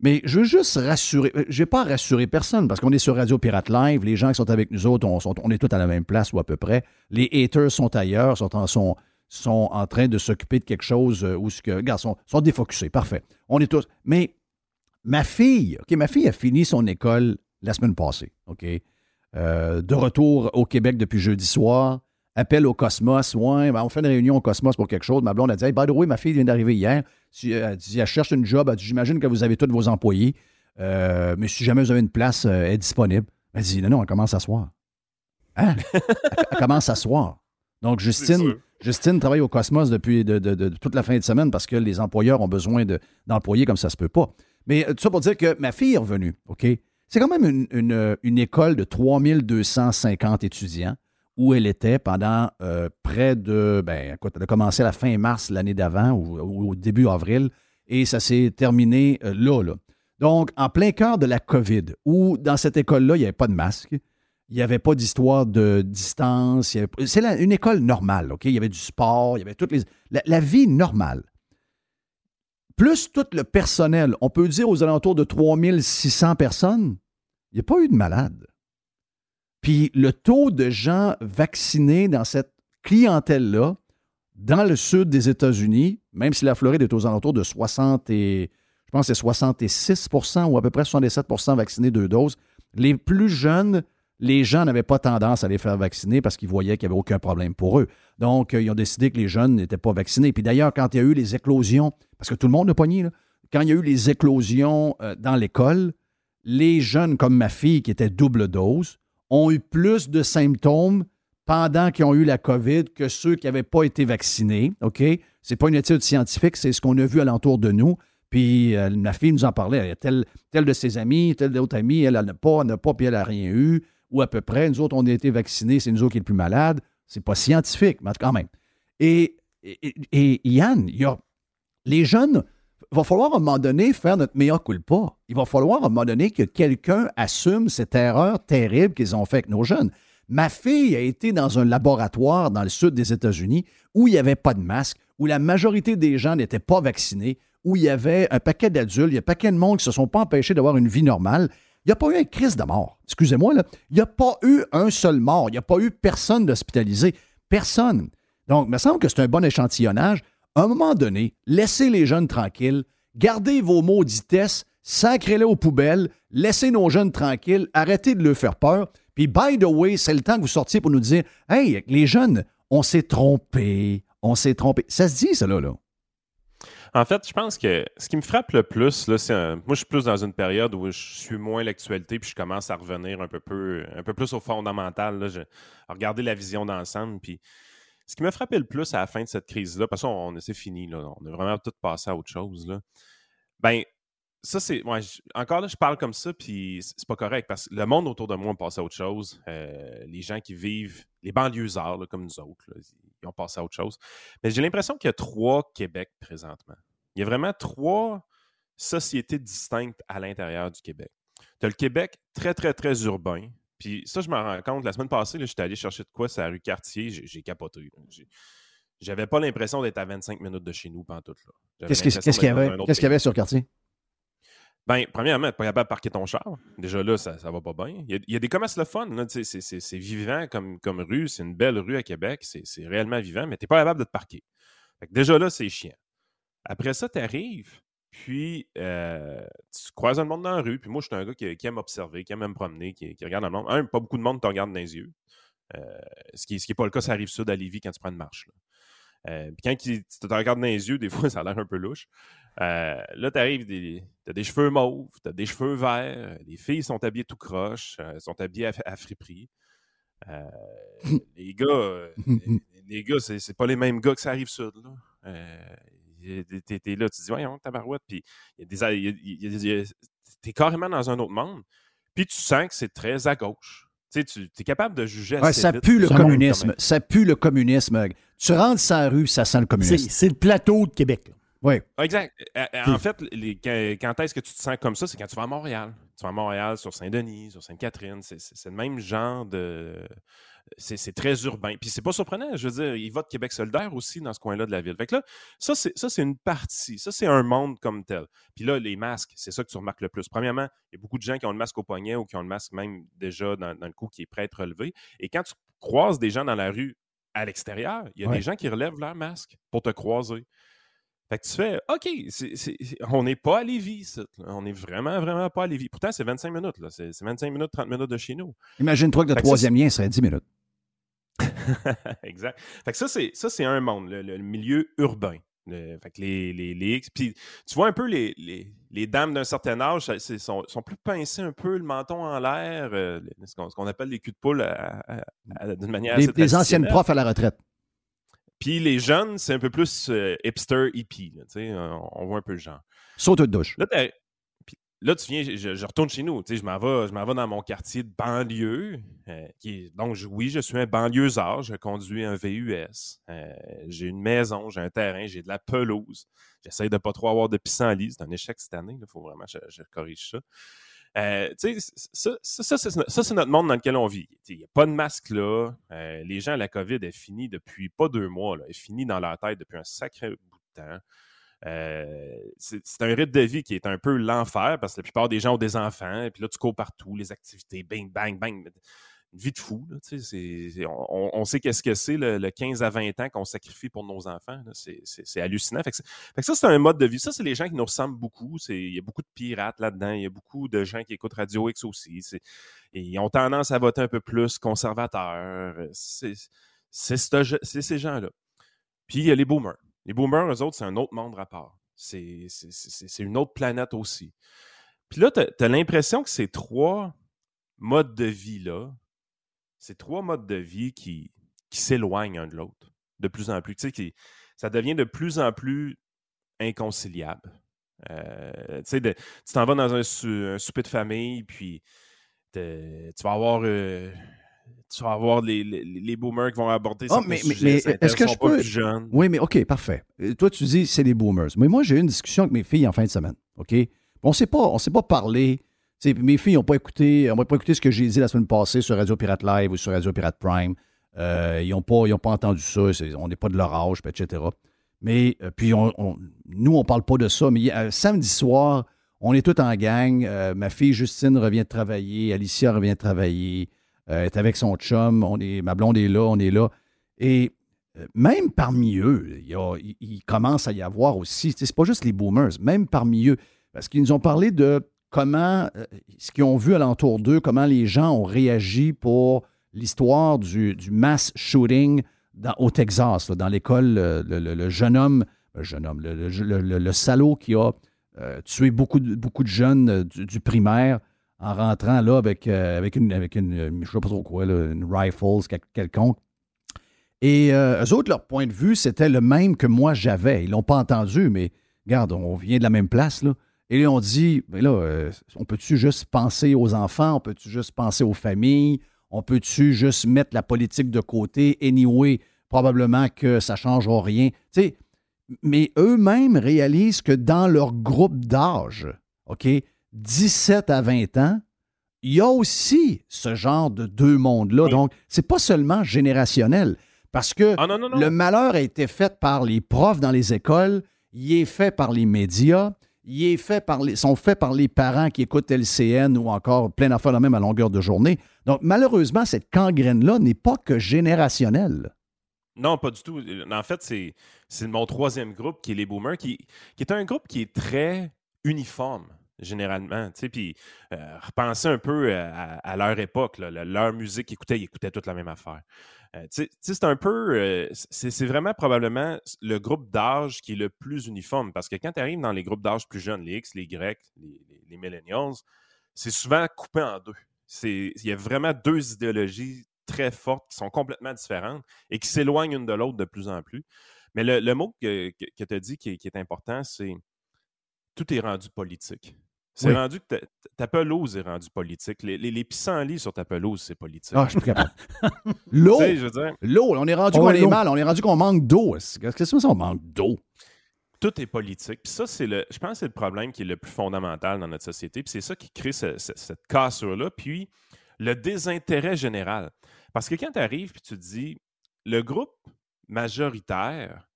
Mais je veux juste rassurer. Euh, je vais pas rassurer personne parce qu'on est sur Radio Pirate Live. Les gens qui sont avec nous autres, on, est tous à la même place ou à peu près. Les haters sont ailleurs, sont en, train de s'occuper de quelque chose euh, où ce que. Regarde, sont, sont défocusés. Parfait. On est tous. Mais ma fille, OK, ma fille a fini son école la semaine passée. OK? Euh, de retour au Québec depuis jeudi soir. Appel au Cosmos. Ouais, ben, on fait une réunion au Cosmos pour quelque chose. Ma blonde a dit By the way, ma fille vient d'arriver hier. Si, elle, dit, elle cherche une job. J'imagine que vous avez tous vos employés. Euh, mais si jamais vous avez une place, euh, elle est disponible. Elle dit Non, non, elle commence à soir. Hein? elle, commence à soir. Donc, Justine, Justine travaille au Cosmos depuis de, toute la fin de semaine parce que les employeurs ont besoin d'employés comme ça se peut pas. Mais tout ça pour dire que ma fille est revenue, OK? C'est quand même une, école de 3250 étudiants où elle était pendant euh, près de. Ben, écoute, elle a commencé à la fin mars l'année d'avant ou, au début avril et ça s'est terminé euh, là, là. Donc, en plein cœur de la COVID, où dans cette école-là, il n'y avait pas de masque, il n'y avait pas d'histoire de distance, c'est une école normale, OK? Il y avait du sport, il y avait toutes les. la vie normale plus tout le personnel, on peut dire aux alentours de 3600 personnes, il n'y a pas eu de malade. Puis le taux de gens vaccinés dans cette clientèle-là, dans le sud des États-Unis, même si la Floride est aux alentours de 60 et, je pense c'est 66% ou à peu près 77% vaccinés deux doses, les plus jeunes, les gens n'avaient pas tendance à les faire vacciner parce qu'ils voyaient qu'il n'y avait aucun problème pour eux. Donc, ils ont décidé que les jeunes n'étaient pas vaccinés. Puis d'ailleurs, quand il y a eu les éclosions, parce que tout le monde a pogné, quand il y a eu les éclosions euh, dans l'école, les jeunes comme ma fille qui était double dose ont eu plus de symptômes pendant qu'ils ont eu la COVID que ceux qui n'avaient pas été vaccinés. OK? Ce n'est pas une étude scientifique, c'est ce qu'on a vu alentour de nous. Puis euh, ma fille nous en parlait. Telle, telle de ses amis, telle d'autres amis, elle n'a pas, elle n'a pas, puis elle n'a rien eu, ou à peu près. Nous autres, on a été vaccinés, c'est nous autres qui sommes plus malades. C'est pas scientifique, mais quand même. Et, et, Yann, il y a les jeunes, il va falloir à un moment donné faire notre meilleur culpa. Il va falloir à un moment donné que quelqu'un assume cette erreur terrible qu'ils ont fait avec nos jeunes. Ma fille a été dans un laboratoire dans le sud des États-Unis où il n'y avait pas de masque, où la majorité des gens n'étaient pas vaccinés, où il y avait un paquet d'adultes, il y a un paquet de monde qui ne se sont pas empêchés d'avoir une vie normale. Il n'y a pas eu un crise de mort. Excusez-moi. Il n'y a pas eu un seul mort. Il n'y a pas eu personne d'hospitalisé. Personne. Donc, il me semble que c'est un bon échantillonnage. À un moment donné, laissez les jeunes tranquilles, gardez vos maudits tests, sacrez-les aux poubelles, laissez nos jeunes tranquilles, arrêtez de leur faire peur. Puis, by the way, c'est le temps que vous sortiez pour nous dire Hey, les jeunes, on s'est trompé, on s'est trompé. Ça se dit, ça, là. là. En fait, je pense que ce qui me frappe le plus, là, c'est moi, je suis plus dans une période où je suis moins l'actualité, puis je commence à revenir un peu, un peu plus au fondamental, à regarder la vision d'ensemble. Puis ce qui m'a frappé le plus à la fin de cette crise-là, parce qu'on on, c'est fini, là, on a vraiment tout passé à autre chose, là. Ben, ça, c'est. encore là, je parle comme ça, puis c'est pas correct parce que le monde autour de moi a passé à autre chose. Euh, les gens qui vivent, les banlieusards, là, comme nous autres, ils ont passé à autre chose. Mais j'ai l'impression qu'il y a trois Québec présentement. Il y a vraiment trois sociétés distinctes à l'intérieur du Québec. Tu as le Québec très, très, très urbain. Puis ça, je me rends compte. La semaine passée, j'étais allé chercher de quoi, c'est la rue Cartier. J'ai capoté. J'avais pas l'impression d'être à 25 minutes de chez nous pendant tout. Qu'est-ce qu'il y, avait? sur Cartier? Ben, premièrement, pas capable de parquer ton char. Déjà là, ça, ça va pas bien. Il y, a, des commerces le fun. C'est vivant comme, comme rue. C'est une belle rue à Québec. C'est réellement vivant, mais tu n'es pas capable de te parquer. déjà là, c'est chiant. Après ça, tu arrives, puis euh, tu croises un monde dans la rue. Puis moi, je suis un gars qui, aime observer, qui aime me promener, qui, regarde le monde. Un, pas beaucoup de monde te regarde dans les yeux. Euh, ce qui n'est pas le cas, ça arrive sud à Lévis quand tu prends une marche. Euh, puis quand tu te regardes dans les yeux, des fois, ça a l'air un peu louche. Là, tu arrives, tu as des cheveux mauves, tu as des cheveux verts, les filles sont habillées tout croche, euh, sont habillées à, friperie. Euh, les gars, les, gars, c'est pas les mêmes gars que ça arrive sud. Là. T'es là, tu te dis, voyons, tabarouette, puis t'es carrément dans un autre monde, puis tu sens que c'est très à gauche. Tu es capable de juger ouais, ça pue le communisme. Ça pue le communisme. Tu rentres sa rue, ça sent le communisme. C'est le plateau de Québec. Oui. Exact. En fait, les, quand est-ce que tu te sens comme ça? C'est quand tu vas à Montréal. Tu vas à Montréal, sur Saint-Denis, sur Sainte-Catherine. C'est le même genre de. C'est très urbain. Puis c'est pas surprenant. Je veux dire, il va de Québec solidaire aussi dans ce coin-là de la ville. Fait que là, ça, c'est une partie. Ça, c'est un monde comme tel. Puis là, les masques, c'est ça que tu remarques le plus. Premièrement, il y a beaucoup de gens qui ont le masque au poignet ou qui ont le masque même déjà dans, le cou qui est prêt à être relevé. Et quand tu croises des gens dans la rue à l'extérieur, il y a des gens qui relèvent leur masque pour te croiser. Fait que tu fais, OK, on n'est pas à Lévis, on n'est vraiment, vraiment pas à Lévis. Pourtant, c'est 25 minutes, là. C'est, 25 minutes, 30 minutes de chez nous. Imagine-toi que le troisième lien serait 10 minutes. exact. Fait que ça, c'est, ça, c'est un monde, le, milieu urbain. fait que les, les, les, Puis tu vois un peu les, les, dames d'un certain âge, sont, sont, plus pincées un peu, le menton en l'air, euh, ce, qu'on, appelle les culs de poule d'une manière assez Les anciennes profs à la retraite. Puis les jeunes, c'est un peu plus euh, hipster, hippie. on voit un peu le genre. Saute de douche. Là, tu viens, je, retourne chez nous. Je m'en vais, dans mon quartier de banlieue. Euh, donc, oui, je suis un banlieusard. Je conduis un VUS. Euh, j'ai une maison, j'ai un terrain, j'ai de la pelouse. J'essaie de ne pas trop avoir de pissenlit. C'est un échec cette année. Il faut vraiment que je, corrige ça. Euh, ça, ça, c'est notre monde dans lequel on vit. Il n'y a pas de masque là. Euh, les gens, la COVID est finie depuis pas deux mois. Là. Elle est finie dans leur tête depuis un sacré bout de temps. Euh, c'est un rythme de vie qui est un peu l'enfer parce que la plupart des gens ont des enfants, et puis là, tu cours partout, les activités, bang, bang, bang une vie de fou. on, sait qu'est-ce que c'est le, 15 à 20 ans qu'on sacrifie pour nos enfants. C'est hallucinant. Fait que, ça, c'est un mode de vie. Ça, c'est les gens qui nous ressemblent beaucoup. Il y a beaucoup de pirates là-dedans. Il y a beaucoup de gens qui écoutent Radio X aussi. Et ils ont tendance à voter un peu plus conservateur. C'est ces gens-là. Puis il y a les boomers. Les boomers, eux autres, c'est un autre monde rapport. C'est une autre planète aussi. Puis là, tu as l'impression que ces trois modes de vie-là, c'est trois modes de vie qui, qui s'éloignent un de l'autre de plus en plus. Tu sais, ça devient de plus en plus inconciliable. tu sais, tu t'en vas dans un, souper de famille, puis tu vas avoir tu vas avoir les, les, boomers qui vont aborder oh, mais, mais, est-ce que je peux... Oui, mais OK, parfait. Toi, tu dis c'est les boomers. Mais moi, j'ai eu une discussion avec mes filles en fin de semaine. OK? On ne s'est pas, pas parlé. mes filles n'ont pas écouté, pas écouté ce que j'ai dit la semaine passée sur Radio Pirate Live ou sur Radio Pirate Prime. Euh, ils n'ont pas, pas entendu ça. on n'est pas de leur âge, etc. Mais euh, puis on, nous, on ne parle pas de ça. Mais euh, samedi soir, on est tous en gang. ma fille Justine revient de travailler. Alicia revient de travailler. Elle est avec son chum. On est, ma blonde est là. On est là. Et même parmi eux, il, commence à y avoir aussi, c'est pas juste les boomers, même parmi eux, parce qu'ils nous ont parlé de comment, ce qu'ils ont vu alentour d'eux, comment les gens ont réagi pour l'histoire du, mass shooting au Texas, dans l'école, le, jeune homme, le jeune homme, le, salaud qui a euh, tué beaucoup de, beaucoup de jeunes euh, du, primaire en rentrant là avec, euh, avec, une, avec une, je ne sais pas trop quoi, une rifle quelconque. Et eux autres, leur point de vue, c'était le même que moi j'avais. Ils l'ont pas entendu, mais regarde, on vient de la même place, là. Et là, on dit, mais là, on peut-tu juste penser aux enfants, on peut-tu juste penser aux familles, on peut-tu juste mettre la politique de côté? Anyway, probablement que ça ne changera rien. mais eux-mêmes réalisent que dans leur groupe d'âge, OK, 17 à 20 ans, il y a aussi ce genre de deux mondes-là. Donc, c'est pas seulement générationnel. Parce que ah, le malheur a été fait par les profs dans les écoles, il est fait par les médias, il est fait par les, sont faits par les parents qui écoutent LCN ou encore plein d'affaires la même à longueur de journée. Donc, malheureusement, cette gangrène-là n'est pas que générationnelle. Non, pas du tout. En fait, c'est mon troisième groupe qui est les boomers, qui, qui est un groupe qui est très uniforme généralement. Puis euh, repensez un peu euh, à, leur époque, leur musique qu'ils écoutaient, ils écoutaient toute la même affaire. Euh, c'est un peu, c'est vraiment probablement le groupe d'âge qui est le plus uniforme parce que quand tu arrives dans les groupes d'âge plus jeunes, les X, les Y, les, les millennials, c'est souvent coupé en deux. Il y a vraiment deux idéologies très fortes qui sont complètement différentes et qui s'éloignent une de l'autre de plus en plus. Mais le, mot que, que, tu as dit qui est important, c'est tout est rendu politique. C'est rendu que ta, pelouse est rendue politique. Les, les, les pissenlits sur ta pelouse, c'est politique. Ah, je suis plus capable. L'eau. L'eau. On est rendu qu'on est mal. On est rendu qu'on manque d'eau. Qu'est-ce que c'est ça, on manque d'eau? Tout est politique. Puis ça, c'est le. Je pense que c'est le problème qui est le plus fondamental dans notre société. Puis c'est ça qui crée cette cassure-là. Puis le désintérêt général. Parce que quand tu arrives et tu te dis le groupe majoritaire,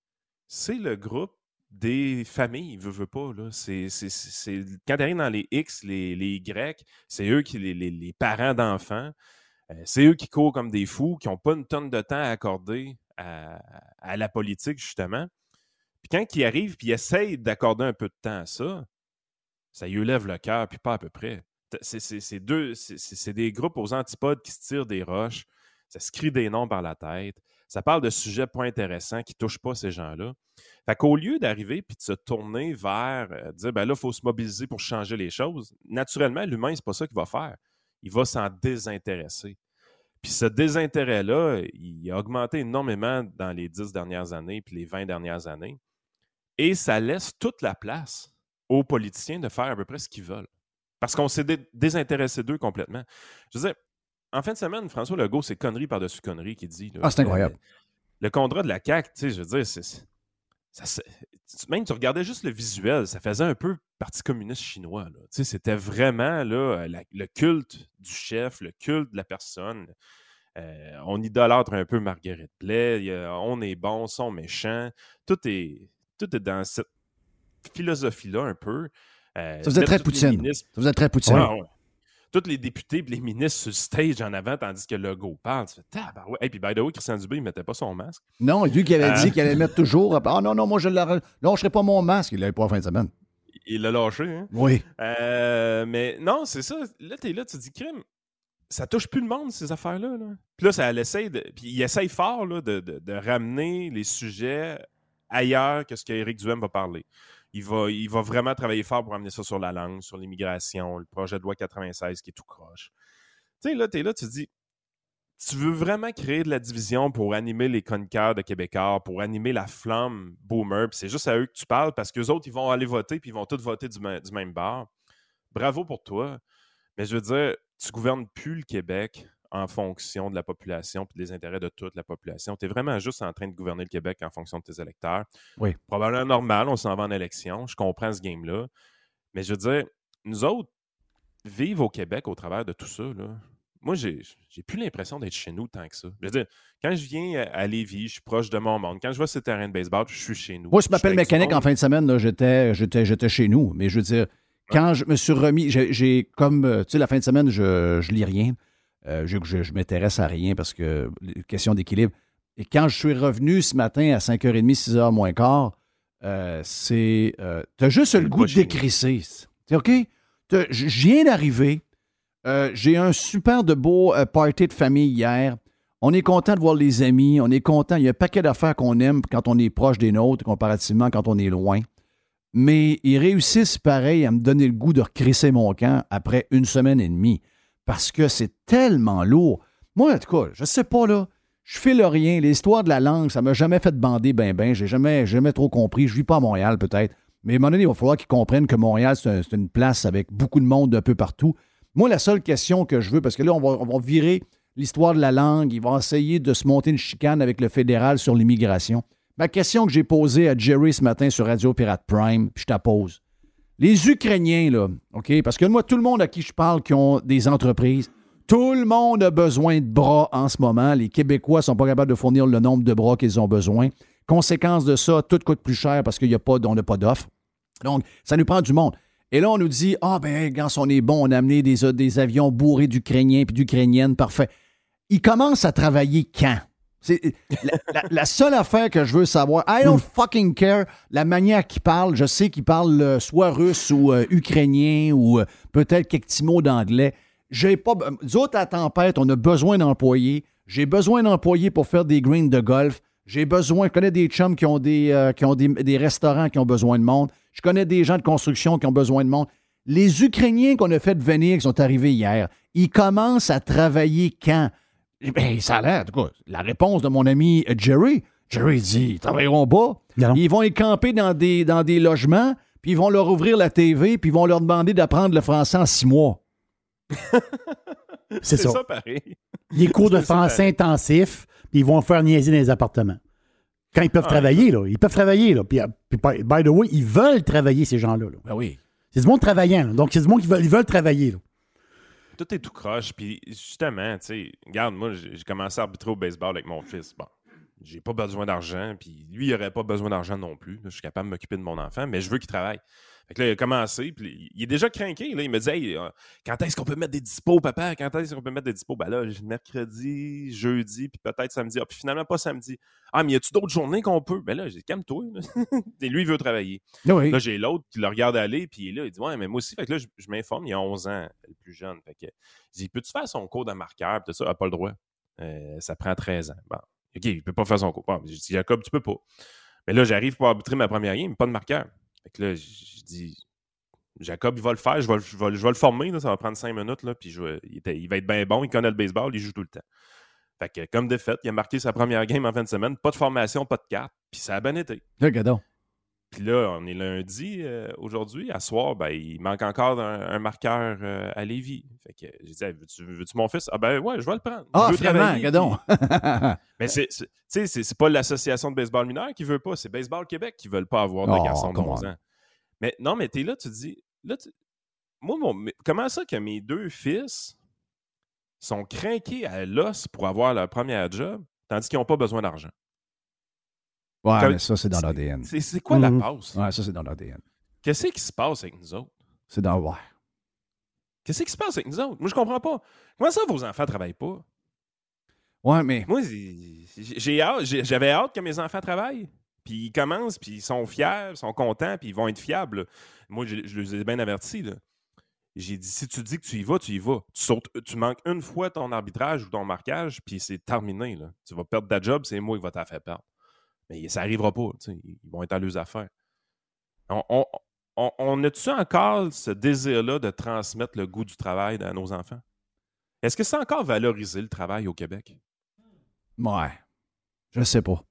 c'est le groupe des familles, veut, veut pas. Là. C'est, arrives dans les X, les, les Y, c'est eux qui les, les, parents d'enfants. Euh, c'est eux qui courent comme des fous, qui n'ont pas une tonne de temps à accorder à, la politique, justement. Puis quand ils arrivent puis ils essayent d'accorder un peu de temps à ça, ça y lève le cœur, puis pas à peu près. C'est, c'est, des groupes aux antipodes qui se tirent des roches, ça se crie des noms par la tête, ça parle de sujets pas intéressants qui ne touchent pas ces gens-là. Fait qu'au lieu d'arriver puis de se tourner vers euh, dire ben là, il faut se mobiliser pour changer les choses, naturellement, l'humain, c'est pas ça qu'il va faire. Il va s'en désintéresser. Puis ce désintérêt-là, il a augmenté énormément dans les dix dernières années puis les vingt dernières années. Et ça laisse toute la place aux politiciens de faire à peu près ce qu'ils veulent. Parce qu'on s'est désintéressé d'eux complètement. Je veux dire, en fin de semaine, François Legault, c'est connerie par-dessus connerie qui dit. ah, c'est incroyable. Le, contrat de la CAQ, tu sais, je veux dire, c'est. même tu regardais juste le visuel, ça faisait un peu Parti communiste chinois. C'était vraiment là, le culte du chef, le culte de la personne. Euh, on idolâtre un peu Marguerite Blais, on est bon, on sont méchants. Tout est, tout est dans cette philosophie-là un peu. Euh, ça faisait très Poutine. Ça faisait très Poutine. Ouais, tous les députés et les ministres sur le stage en avant, tandis que Legault parle. Tu fais, ouais. Et puis, by the way, Christian Dubé, il ne mettait pas son masque. Non, lui qui avait dit euh. qu'il allait mettre toujours. Ah non, non, moi, je ne lâcherai pas mon masque. Il l'avait pas en fin de semaine. Il l'a lâché, hein? Oui. Euh, mais non, c'est ça. Là, tu es là, tu te dis, crime, ça touche plus le monde, ces affaires-là. Là. Puis là, ça essaie de. Puis il essaye fort là, de, de, de, ramener les sujets ailleurs que ce qu'Éric Duhem va parler il va, il va vraiment travailler fort pour amener ça sur la langue, sur l'immigration, le projet de loi 96 qui est tout croche. Tu sais, là, tu es là, tu te dis, tu veux vraiment créer de la division pour animer les chroniqueurs de Québécois, pour animer la flamme boomer, c'est juste à eux que tu parles parce qu'eux autres, ils vont aller voter puis ils vont tous voter du, du même bar. Bravo pour toi. Mais je veux dire, tu gouvernes plus le Québec en fonction de la population et des intérêts de toute la population. Tu es vraiment juste en train de gouverner le Québec en fonction de tes électeurs. Oui. Probablement normal, on s'en va en élection. Je comprends ce game-là. Mais je veux dire, nous autres, vivre au Québec au travers de tout ça, là, moi, j'ai, j'ai plus l'impression d'être chez nous tant que ça. Je veux dire, quand je viens à Lévis, je suis proche de mon monde. Quand je vois ce terrain de baseball, je suis chez nous. Moi, je m'appelle mécanique en fin de semaine, là, j'étais, j'étais, j'étais chez nous. Mais je veux dire, quand je me suis remis, j'ai, comme, euh, tu sais, la fin de semaine, je, je lis rien. Euh, je, je, m'intéresse à rien parce que question d'équilibre. Et quand je suis revenu ce matin à 5h30, 6h moins quart, euh, c'est. Euh, t'as juste le goût de décrisser. C'est OK? Je viens d'arriver. J'ai un super de beau party de famille hier. On est content de voir les amis. On est content. Il y a un paquet d'affaires qu'on aime quand on est proche des nôtres, comparativement quand on est loin. Mais ils réussissent pareil à me donner le goût de recrisser mon camp après une semaine et demie parce que c'est tellement lourd. Moi, en tout cas, je sais pas, là. Je fais le rien. L'histoire de la langue, ça m'a jamais fait bander ben ben. J'ai jamais, jamais trop compris. Je vis pas à Montréal, peut-être. Mais à un moment donné, il va falloir qu'ils comprennent que Montréal, c'est une place avec beaucoup de monde un peu partout. Moi, la seule question que je veux, parce que là, on va, virer l'histoire de la langue, ils vont essayer de se monter une chicane avec le fédéral sur l'immigration. Ma question que j'ai posée à Jerry ce matin sur Radio Pirate Prime, puis je la pose. Les Ukrainiens, là, OK? Parce que moi, tout le monde à qui je parle qui ont des entreprises, tout le monde a besoin de bras en ce moment. Les Québécois ne sont pas capables de fournir le nombre de bras qu'ils ont besoin. Conséquence de ça, tout coûte plus cher parce qu'on n'a pas, d'offres. Donc, ça nous prend du monde. Et là, on nous dit Ah, ben, quand on est bon, on a amené des, des avions bourrés d'Ukrainiens et d'Ukrainiennes, parfait. Ils commencent à travailler quand? La, seule affaire que je veux savoir. I don't fucking care la manière qu'il parle. Je sais qu'il parle euh, soit russe ou euh, ukrainien ou euh, peut-être quelques petits mots d'anglais. J'ai pas. Nous autres, à tempête, on a besoin d'employés. J'ai besoin d'employés pour faire des greens de golf. J'ai besoin. Je connais des chums qui ont des, qui ont des, restaurants qui ont besoin de monde. Je connais des gens de construction qui ont besoin de monde. Les Ukrainiens qu'on a fait venir, qui sont arrivés hier, ils commencent à travailler quand? Eh bien, ça a l'air, en tout cas, la réponse de mon ami Jerry. Jerry dit ils travailleront pas. Ils vont y camper dans des, dans des logements, puis ils vont leur ouvrir la TV, puis ils vont leur demander d'apprendre le français en six mois. C'est ça. ça pareil. Les cours de français intensifs, puis ils vont faire niaiser dans les appartements. Quand ils peuvent ah, travailler, là. Ils peuvent travailler, là. Puis, by the way, ils veulent travailler, ces gens-là. Ben oui. C'est du monde travaillant. Donc, c'est du monde qui veulent, ils veulent travailler. Là tout est tout croche. Puis justement, tu sais, regarde, moi, j'ai commencé à arbitrer au baseball avec mon fils. Bon, j'ai pas besoin d'argent, puis lui, il aurait pas besoin d'argent non plus. Je suis capable de m'occuper de mon enfant, mais je veux qu'il travaille. Fait que là, il a commencé, puis il est déjà craqué. Là. Il me dit Hey, euh, quand est-ce qu'on peut mettre des dispos, papa? Quand est-ce qu'on peut mettre des dispos? Ben là, mercredi, jeudi, puis peut-être samedi. Ah, puis finalement, pas samedi. Ah, mais y a-tu d'autres journées qu'on peut? Ben là, j'ai calme-toi. Et lui, il veut travailler. Là, j'ai l'autre qui le regarde aller, puis il est là, il dit Ouais, mais moi aussi. Fait que là, je, m'informe, il a 11 ans, le plus jeune. Fait que, il dit Peux-tu faire son cours de marqueur Puis ça, il n'a pas le droit. Euh, ça prend 13 ans. Bon, OK, il peut pas faire son cours. Bon, j'ai dit Jacob, tu peux pas. Mais là, j'arrive pour arbitrer ma première game, pas de marqueur. Fait que là, je dis, Jacob, il va le faire, je vais, je vais, le former, ça va prendre cinq minutes, là, puis il, va être bien bon, il connaît le baseball, il joue tout le temps. Fait que, comme de fait, il a marqué sa première game en fin de semaine, pas de formation, pas de carte, puis ça a bien été. Puis là, on est lundi euh, aujourd'hui. À soir, ben, il manque encore un, marqueur euh, à Lévis. Fait que j'ai dit, veux-tu, veux-tu mon fils? Ah ben ouais, je vais le prendre. Ah, vraiment, regarde Mais c'est, c'est, c'est, pas l'association de baseball mineur qui veut pas, c'est Baseball Québec qui veulent pas avoir de oh, garçons de 11 ans. Mais non, mais t'es là, tu te dis, là, moi, comment ça que mes deux fils sont craqués à l'os pour avoir leur premier job, tandis qu'ils n'ont pas besoin d'argent? Ouais, mais ça, c'est dans l'ADN. C'est quoi la passe? Ouais, ça, c'est dans l'ADN. Qu'est-ce qui se passe avec nous autres? C'est dans. Ouais. Qu'est-ce qui se passe avec nous autres? Moi, je comprends pas. Comment ça, vos enfants ne travaillent pas? Ouais, mais. Moi, j'avais hâte que mes enfants travaillent. Puis ils commencent, puis ils sont fiers, ils sont contents, puis ils vont être fiables. Moi, je, les ai bien avertis. J'ai dit, si tu dis que tu y vas, tu y vas. Tu, tu manques une fois ton arbitrage ou ton marquage, puis c'est terminé. Là. Tu vas perdre ta job, c'est moi qui va t'en faire perdre. Mais ça n'arrivera pas. Ils vont être à leurs affaires. On, on, a-tu encore ce désir-là de transmettre le goût du travail à nos enfants? Est-ce que c'est encore valorisé le travail au Québec? Ouais. Je sais pas.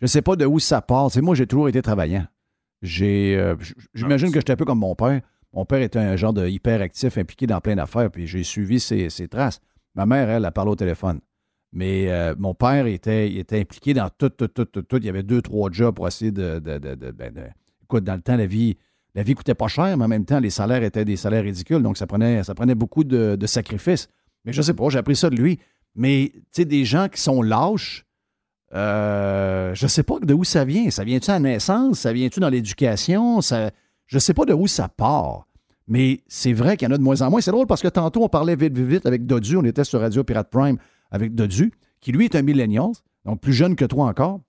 Je sais pas de où ça part. Tu sais, moi, j'ai toujours été travaillant. J'ai, euh, j- j'imagine que j'étais un peu comme mon père. Mon père était un genre de hyperactif, impliqué dans plein d'affaires, puis j'ai suivi ses, ses traces. Ma mère, elle, elle parle au téléphone. Mais euh, mon père était, impliqué dans tout, tout, tout, tout, tout. Il y avait deux, trois jobs pour essayer ben, de- Écoute, dans le temps, la vie, la vie coûtait pas cher, mais en même temps, les salaires étaient des salaires ridicules. Donc, ça prenait, beaucoup de, de sacrifices. Mais je sais pas, j'ai appris ça de lui. Mais, tu sais, des gens qui sont lâches, euh, je sais pas de où ça vient. Ça vient-tu à la naissance? Ça vient-tu dans l'éducation? Ça, je sais pas de où ça part. Mais c'est vrai qu'il y en a de moins en moins. C'est drôle parce que tantôt, on parlait vite, vite, vite avec Dodu. On était sur Radio Pirate Prime avec Dodu, qui lui est un millennial, donc plus jeune que toi encore.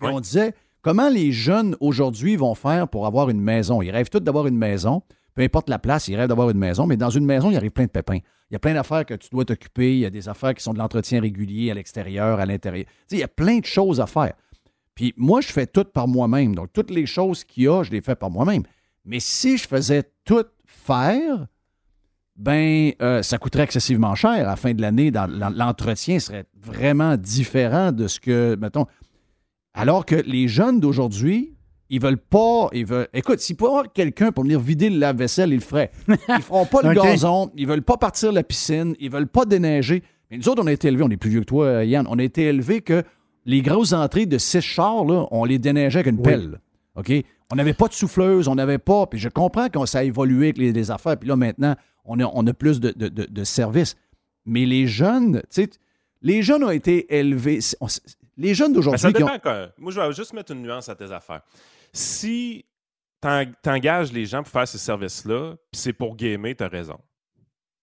On disait comment les jeunes aujourd'hui vont faire pour avoir une maison? Ils rêvent tous d'avoir une maison. Peu importe la place, ils rêvent d'avoir une maison. Mais dans une maison, il arrive plein de pépins. Il y a plein d'affaires que tu dois t'occuper. Il y a des affaires qui sont de l'entretien régulier à l'extérieur, à l'intérieur. Il y a plein de choses à faire. Puis moi, je fais tout par moi-même. Donc, toutes les choses qu'il y a, je les fais par moi-même. Mais si je faisais tout faire, ben, euh, ça coûterait excessivement cher. À la fin de l'année, l'entretien serait vraiment différent de ce que, mettons. Alors que les jeunes d'aujourd'hui, ils veulent pas. Ils veulent, écoute, s'il pouvait y avoir quelqu'un pour venir vider le lave-vaisselle, ils le feraient. Ils feront pas le gazon, ils veulent pas partir la piscine, ils veulent pas déneiger. Mais nous autres, on a été élevés, on est plus vieux que toi, Yann, on a été élevés que les grosses entrées de six chars, là, on les déneigeait avec une pelle. OK? On n'avait pas de souffleuse, on n'avait pas. Puis je comprends que ça a évolué avec les, les affaires. Puis là, maintenant, on a, on a plus de, de, de- de services. Mais les jeunes, tu sais, les jeunes ont été élevés. on- les jeunes Ben, ça d'aujourd'hui ont. dépend. quoi. Moi, je vais juste mettre une nuance à tes affaires. Si t'en- t'engages les gens pour faire ces services-là, puis c'est pour gamer, t'as raison.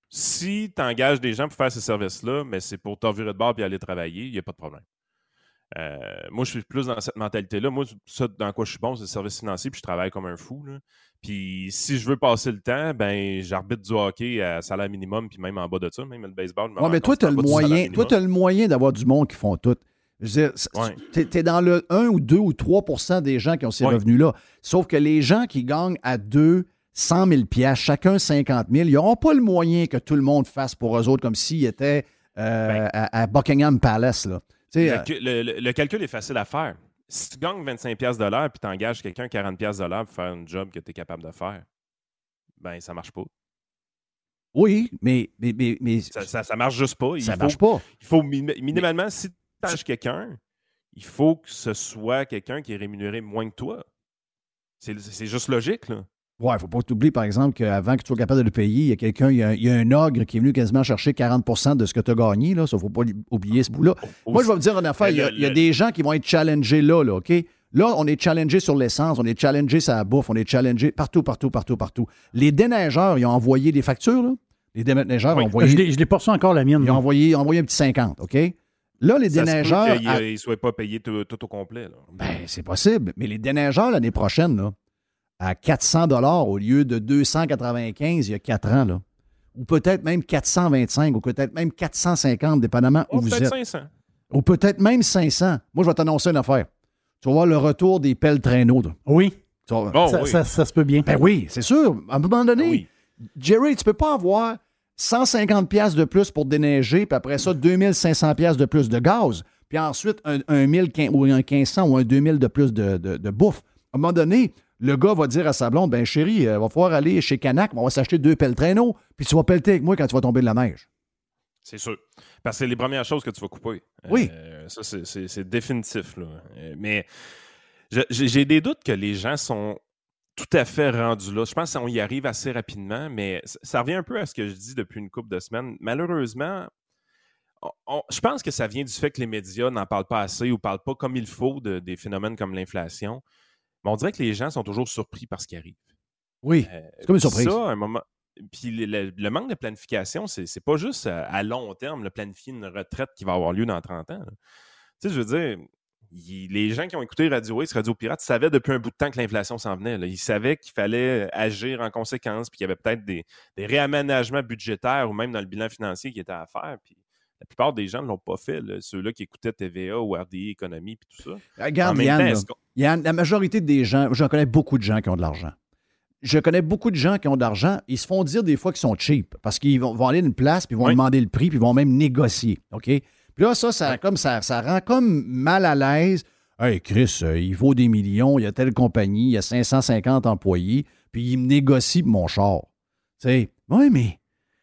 Si t'engages des gens pour faire ces services-là, mais c'est pour t'envirer de bord et aller travailler, il n'y a pas de problème. Euh, moi, je suis plus dans cette mentalité-là. Moi, ça, dans quoi je suis bon, c'est le service financier, puis je travaille comme un fou. là. Puis si je veux passer le temps, ben j'arbitre du hockey à salaire minimum, puis même en bas de ça, même le baseball. Ouais, mais toi, tu as le moyen, toi, le moyen d'avoir du monde qui font tout. Je veux dire, t'es dans le 1 ou 2 ou 3% des gens qui ont ces Ouais. revenus-là. Sauf que les gens qui gagnent à 2, 100 000 piastres, chacun 50 000, ils n'auront pas le moyen que tout le monde fasse pour eux autres comme s'ils étaient euh, Ben. à, à Buckingham Palace. Là. Le, euh, le- calcul est facile à faire. Si tu gagnes 25$ piastres de l'heure puis tu engages quelqu'un 40$ piastres de l'heure pour faire un job que tu es capable de faire, ben ça marche pas. oui, mais, mais, mais, mais Ça, ça, ça marche juste pas. Il ça faut, marche pas. Il faut min- minimalement, si tu engages quelqu'un, il faut que ce soit quelqu'un qui est rémunéré moins que toi. C'est c'est juste logique, là. Ouais, faut pas t'oublier, par exemple, qu'avant que tu sois capable de le payer, il y a quelqu'un, il y a, un- il y a un ogre qui est venu quasiment chercher 40% de ce que tu as gagné. Là. Ça, faut pas li- oublier ce bout-là. Moi, je vais vous dire une affaire. Il y a, Le- il y a le- des gens qui vont être challengés là, là, OK? Là, on est challengé sur l'essence, on est challengé sur la bouffe, on est challengé partout, partout, partout, partout. Les déneigeurs, ils ont envoyé des factures, là. Les déneigeurs Oui. ont envoyé, Je l'ai- pas reçu encore la mienne. ils ont envoyé, envoyé un petit 50, OK? Là, les Ça se peut déneigeurs. qu'il, à- il soit pas payé tout, tout au complet. Là. ben, c'est possible. Mais les déneigeurs, l'année prochaine, là, à 400 au lieu de 295 il y a 4 ans, là. Ou peut-être même 425, ou peut-être même 450, dépendamment où Oh, vous peut-être êtes. 500. Ou peut-être même 500. Moi, je vais t'annoncer une affaire. Tu vas voir le retour des pelles traîneaux. Oui, Tu vas- Bon, ça, oui. ça- ça se peut bien. Ben oui, c'est sûr. À un moment donné, oui. Jerry, tu peux pas avoir 150 pièces de plus pour déneiger, puis après ça, 2500 pièces de plus de gaz, puis ensuite un, un 1000 quin- ou un 1500 ou un 2000 de plus de, de- de bouffe. À un moment donné, le gars va dire à sa blonde, ben chérie, il va falloir aller chez Canac, on va s'acheter deux pelles traîneaux, puis tu vas pelleter avec moi quand tu vas tomber de la neige. C'est sûr. Parce que c'est les premières choses que tu vas couper. Oui. Euh, ça, c'est- définitif. Là. Euh, mais j'ai des doutes que les gens sont tout à fait rendus là. Je pense qu'on y arrive assez rapidement, mais ça- ça revient un peu à ce que je dis depuis une couple de semaines. Malheureusement, on- on- je pense que ça vient du fait que les médias n'en parlent pas assez ou ne parlent pas comme il faut de- des phénomènes comme l'inflation. Mais on dirait que les gens sont toujours surpris par ce qui arrive. Oui, Euh, c'est comme une surprise. Ça, un moment. Puis le, le- le manque de planification, c'est c'est pas juste à, à long terme, le planifier une retraite qui va avoir lieu dans 30 ans. là. Tu sais, je veux dire, il- les gens qui ont écouté Radio X, Radio Pirate, savaient depuis un bout de temps que l'inflation s'en venait. là. Ils savaient qu'il fallait agir en conséquence, puis qu'il y avait peut-être des, des réaménagements budgétaires ou même dans le bilan financier qui était à faire. Puis la plupart des gens ne l'ont pas fait, là. ceux-là qui écoutaient TVA ou RDI Économie, puis tout ça. Regarde, En même Yann, temps, la majorité des gens, j'en connais beaucoup de gens qui ont de l'argent. je connais beaucoup de gens qui ont de l'argent, ils se font dire des fois qu'ils sont cheap parce qu'ils vont, vont aller à une place, puis ils vont demander le prix, puis ils vont même négocier. OK? Puis là, ça, ça, comme ça, ça rend comme mal à l'aise. Hey, Chris, euh, il vaut des millions, il y a telle compagnie, il y a 550 employés, puis il me négocie mon char. Tu sais, oui, mais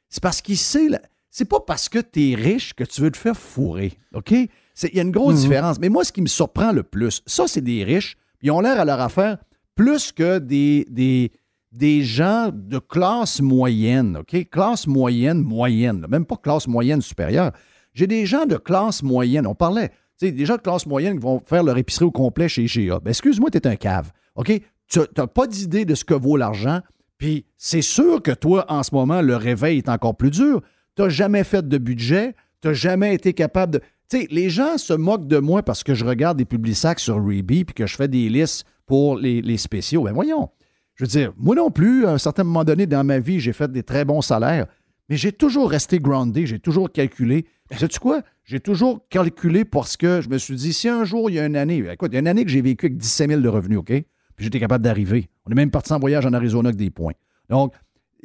c'est parce qu'il sait. C'est pas parce que tu es riche que tu veux te faire fourrer. OK? Il y a une grosse mhm. différence. Mais moi, ce qui me surprend le plus, ça, c'est des riches, ils ont l'air à leur affaire plus que des, des, des gens de classe moyenne, OK? Classe moyenne, moyenne, même pas classe moyenne supérieure. J'ai des gens de classe moyenne. On parlait, tu sais, des gens de classe moyenne qui vont faire leur épicerie au complet chez GA. Ben, excuse-moi, tu es un cave, OK? Tu n'as pas d'idée de ce que vaut l'argent, puis c'est sûr que toi, en ce moment, le réveil est encore plus dur. Tu n'as jamais fait de budget, tu n'as jamais été capable de. Sais, les gens se moquent de moi parce que je regarde des publics sur Reebok puis que je fais des listes pour les, spéciaux. Ben voyons. Je veux dire, moi non plus, à un certain moment donné dans ma vie, j'ai fait des très bons salaires, mais j'ai toujours resté groundé, j'ai toujours calculé. Sais-tu quoi? J'ai toujours calculé parce que je me suis dit, si un jour, il y a une année, écoute, il y a une année que j'ai vécu avec 17 000 de revenus, OK? Puis j'étais capable d'arriver. On est même parti en voyage en Arizona avec des points. Donc,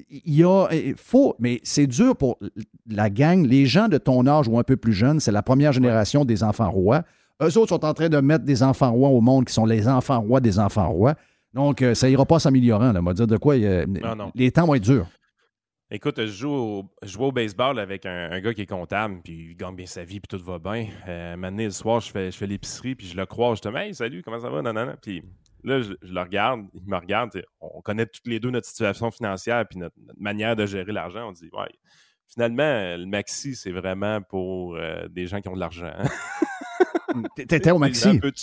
il y a, il faut, mais c'est dur pour la gang. Les gens de ton âge ou un peu plus jeunes, c'est la première génération des enfants rois. Eux autres sont en train de mettre des enfants rois au monde qui sont les enfants rois des enfants rois. Donc, euh, ça ira pas s'améliorant. On va dire de quoi les temps vont être durs. Écoute, je joue au, je au baseball avec un, gars qui est comptable, puis il gagne bien sa vie, puis tout va bien. Euh, maintenant, le soir, je fais, je fais l'épicerie, puis je le crois, je te dis Hey, salut, comment ça va? Non, non, non. Puis là, je, le regarde, il me regarde, on connaît toutes les deux notre situation financière, puis notre, manière de gérer l'argent. On dit Ouais, finalement, le maxi, c'est vraiment pour euh, des gens qui ont de l'argent. T'étais au maxi.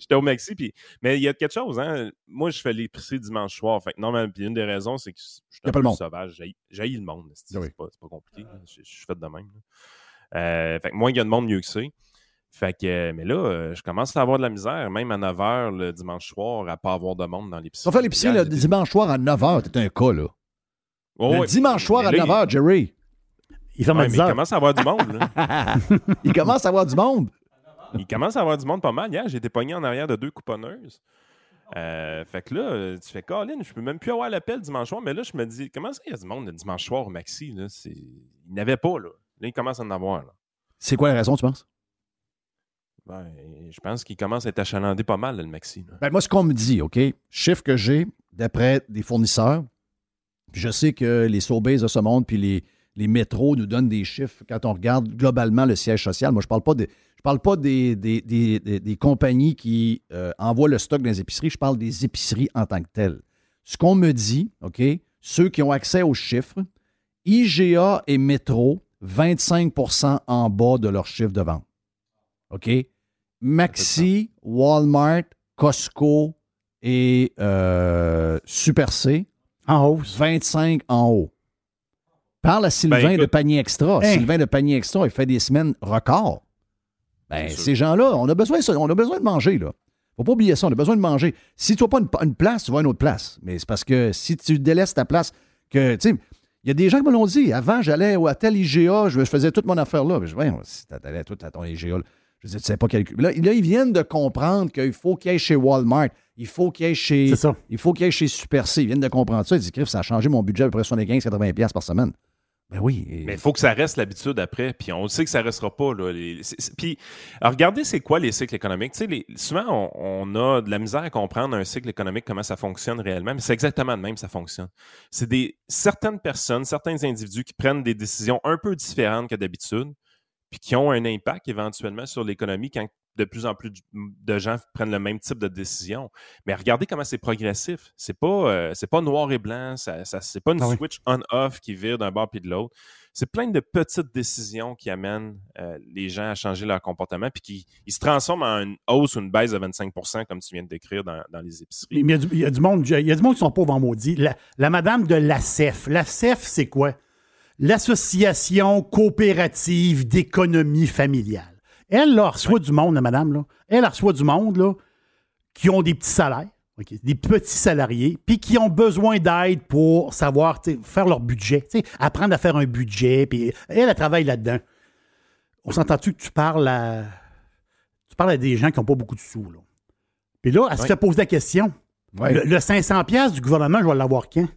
J'étais au maxi. Puis... Mais il y a quelque chose, hein. Moi, je fais l'épicerie dimanche soir. Fait que normalement, puis une des raisons, c'est que je suis un peu sauvage. J'ai le monde. C'est pas, pas, compliqué. Je, suis fait de même. Euh, fait que moins il y a de monde, mieux que c'est. Fait que, mais là, euh, je commence à avoir de la misère, même à 9h le dimanche soir, à pas avoir de monde dans l'épicerie. On fait l'épicerie le dimanche soir à 9h, t'es un cas, là. le dimanche soir à 9h, Jerry. Il, commence à avoir du monde. il commence à avoir du monde. Il commence à avoir du monde pas mal. Hier, j'ai été pogné en arrière de deux couponneuses. Euh, fait que là, tu fais Colin, je peux même plus avoir l'appel dimanche soir, mais là, je me dis, comment ça, il y a du monde le dimanche soir au Maxi? Là? Il n'y avait pas, là. Là, il commence à en avoir. C'est quoi la raison, tu penses? Ben, je pense qu'il commence à être achalandé pas mal, le Maxi. Ben, moi, ce qu'on me dit, OK, chiffre que j'ai d'après des fournisseurs, puis je sais que les Sobeys de ce monde, puis les, les métros nous donnent des chiffres quand on regarde globalement le siège social. Moi, je ne parle pas, de, je parle pas des, des, compagnies qui euh, envoient le stock dans les épiceries, je parle des épiceries en tant que telles. Ce qu'on me dit, OK, ceux qui ont accès aux chiffres, IGA et Métro, 25% en bas de leur chiffre de vente. OK? Maxi, Walmart, Costco et euh, Super C. En haut. 25 en haut. Parle à Sylvain ben, de panier extra. Hein? Sylvain de panier extra, il fait des semaines records. Ben, ces gens-là, on a besoin, on a besoin de manger, là. Faut pas oublier ça, on a besoin de manger. Si tu n'as pas une, place, tu vas à une autre place. Mais c'est parce que si tu délaisses ta place, que, tu sais, il y a des gens qui me l'ont dit. Avant, j'allais à tel IGA, je, faisais toute mon affaire là. Je dis, si tu allais tout à ton IGA, je disais, tu sais pas calculer. Là, là, ils viennent de comprendre qu'il faut qu'il y ait chez Walmart, il faut qu'il y ait chez. Il faut qu'il y ait chez Super C. Ils viennent de comprendre ça. Ils disent, ça a changé mon budget à peu près 75-80$ par semaine. Ben oui. Mais il faut que ça reste l'habitude après. Puis on sait que ça ne restera pas. Là. puis regardez, c'est quoi les cycles économiques. Les, souvent, on, a de la misère à comprendre un cycle économique, comment ça fonctionne réellement, mais c'est exactement de même ça fonctionne. C'est des certaines personnes, certains individus qui prennent des décisions un peu différentes que d'habitude, puis qui ont un impact éventuellement sur l'économie quand de plus en plus de gens prennent le même type de décision. Mais regardez comment c'est progressif. C'est pas, euh, c'est pas noir et blanc, ça, ça c'est pas une ah switch on-off qui vire d'un bord puis de l'autre. C'est plein de petites décisions qui amènent euh, les gens à changer leur comportement puis qui ils se transforment en une hausse ou une baisse de 25% comme tu viens de décrire dans, les épiceries. Mais il y, a du, monde, il y a du monde qui sont pauvres en maudit. La, la madame de l'ACEF. L'ACEF, c'est quoi? L'Association coopérative d'économie familiale. Elle, là, reçoit du monde, madame, là. Elle reçoit du monde, là, qui ont des petits salaires, des petits salariés, puis qui ont besoin d'aide pour savoir faire leur budget, apprendre à faire un budget, puis elle, elle travaille là-dedans. On s'entend-tu que tu parles à. Tu parles à des gens qui n'ont pas beaucoup de sous, là? Puis là, elle se fait poser la question. Ouais. Le, le 500 pièces du gouvernement, je vais l'avoir quand?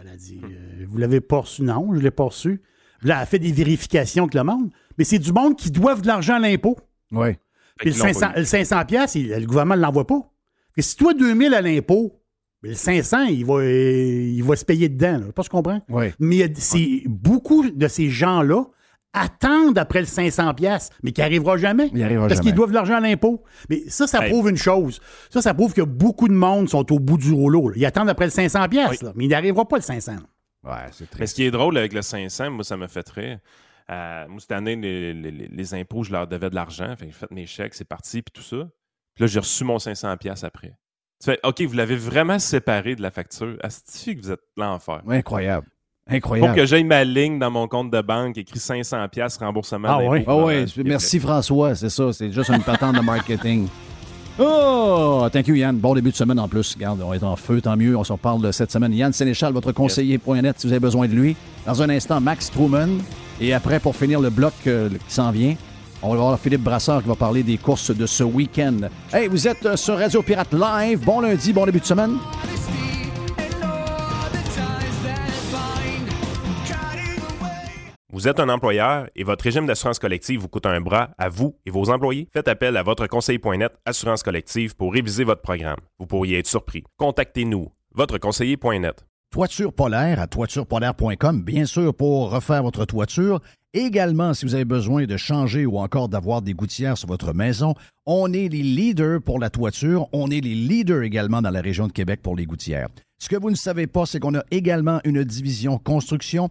Elle a dit, Hmm. euh, vous l'avez pas reçu? Non, je l'ai pas reçu. Là, elle a fait des vérifications avec le monde. Mais c'est du monde qui doivent de l'argent à l'impôt. Oui. Puis le qu'ils l'ont 500, pas le 500 pièces, le gouvernement ne l'envoie pas. Et si toi, 2000 à l'impôt, le 500, il va, il va se payer dedans. Là. Pas, je comprends? Oui. Mais c'est beaucoup de ces gens-là attendent après le 500 pièces, mais qui n'arrivera jamais. Il arrivera parce jamais. qu'ils doivent de l'argent à l'impôt. Mais ça, ça Hey. prouve une chose. Ça, ça prouve que beaucoup de monde sont au bout du rouleau. là. Ils attendent après le 500 pièces, mais il n'arrivera pas le 500. Ouais, c'est Mais ce qui est drôle avec le 500, moi, ça me fait rire. Euh, moi, cette année, les, les- les impôts, je leur devais de l'argent. Fait que j'ai fait mes chèques, c'est parti, puis tout ça. Puis là, j'ai reçu mon 500$ piastres après. Tu fais, OK, vous l'avez vraiment séparé de la facture. Asti que vous êtes l'enfer. Ouais, incroyable. Pour Incroyable. que j'aille ma ligne dans mon compte de banque, écrit 500$ piastres remboursement Ah ouais? Ah oui, merci François, c'est ça, c'est juste une patente de marketing. Oh, thank you Yann. Bon début de semaine en plus. Regarde, on est en feu, tant mieux. On s'en parle de cette semaine. Yann Sénéchal, votre conseiller.net, si vous avez besoin de lui. Dans un instant, Max Truman. Et après, pour finir le bloc euh, qui s'en vient, on va voir Philippe Brassard qui va parler des courses de ce week-end. Hey, vous êtes euh, sur Radio Pirate Live. Bon lundi, bon début de semaine. Vous êtes un employeur et votre régime d'assurance collective vous coûte un bras à vous et vos employés? Faites appel à votre conseiller.net Assurance collective pour réviser votre programme. Vous pourriez être surpris. Contactez-nous. Votre conseiller.net. Toiture polaire à toiturepolaire.com, bien sûr, pour refaire votre toiture. Également, si vous avez besoin de changer ou encore d'avoir des gouttières sur votre maison, on est les leaders pour la toiture. On est les leaders également dans la région de Québec pour les gouttières. Ce que vous ne savez pas, c'est qu'on a également une division construction.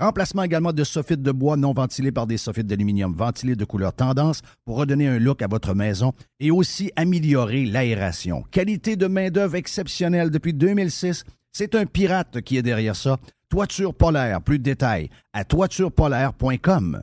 Remplacement également de soffites de bois non ventilés par des soffites d'aluminium ventilés de couleur tendance pour redonner un look à votre maison et aussi améliorer l'aération. Qualité de main-d'œuvre exceptionnelle depuis 2006. C'est un pirate qui est derrière ça. Toiture polaire, plus de détails à toiturepolaire.com.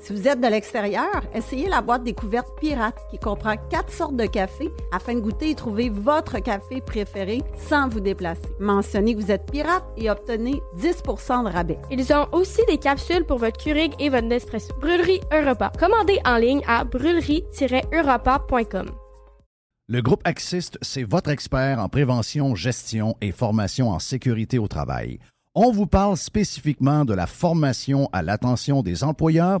Si vous êtes de l'extérieur, essayez la boîte découverte Pirate qui comprend quatre sortes de café afin de goûter et trouver votre café préféré sans vous déplacer. Mentionnez que vous êtes pirate et obtenez 10 de rabais. Ils ont aussi des capsules pour votre Keurig et votre Nespresso. Brûlerie Europa. Commandez en ligne à brûlerie-europa.com. Le groupe Axiste, c'est votre expert en prévention, gestion et formation en sécurité au travail. On vous parle spécifiquement de la formation à l'attention des employeurs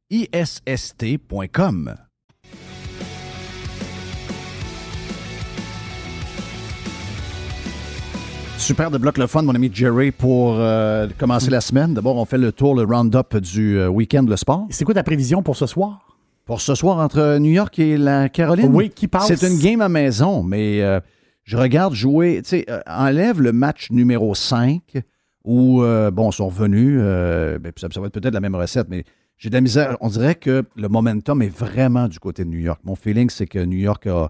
A-C-C-I-S-S-T.com. Super de bloc le fun, mon ami Jerry, pour euh, commencer la semaine. D'abord, on fait le tour, le round-up du euh, week-end, le sport. C'est quoi ta prévision pour ce soir? Pour ce soir, entre New York et la Caroline? Oui, qui passe? C'est une game à maison, mais euh, je regarde jouer. Tu sais, enlève le match numéro 5 où, bon, ils sont revenus. ben, ça, ça va être peut-être la même recette, mais j'ai de la misère. On dirait que le momentum est vraiment du côté de New York. Mon feeling, c'est que New York, va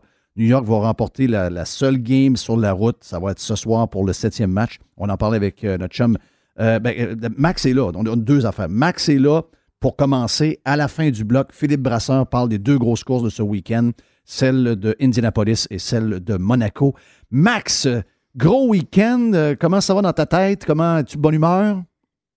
remporter la, seule game sur la route. Ça va être ce soir pour le septième match. On en parlait avec euh, notre chum. Euh, ben, euh, Max est là. On a deux affaires. Max est là pour commencer. À la fin du bloc, Philippe Brasseur parle des deux grosses courses de ce week-end, celle de Indianapolis et celle de Monaco. Max, gros week-end. Comment ça va dans ta tête? Comment es-tu bonne humeur?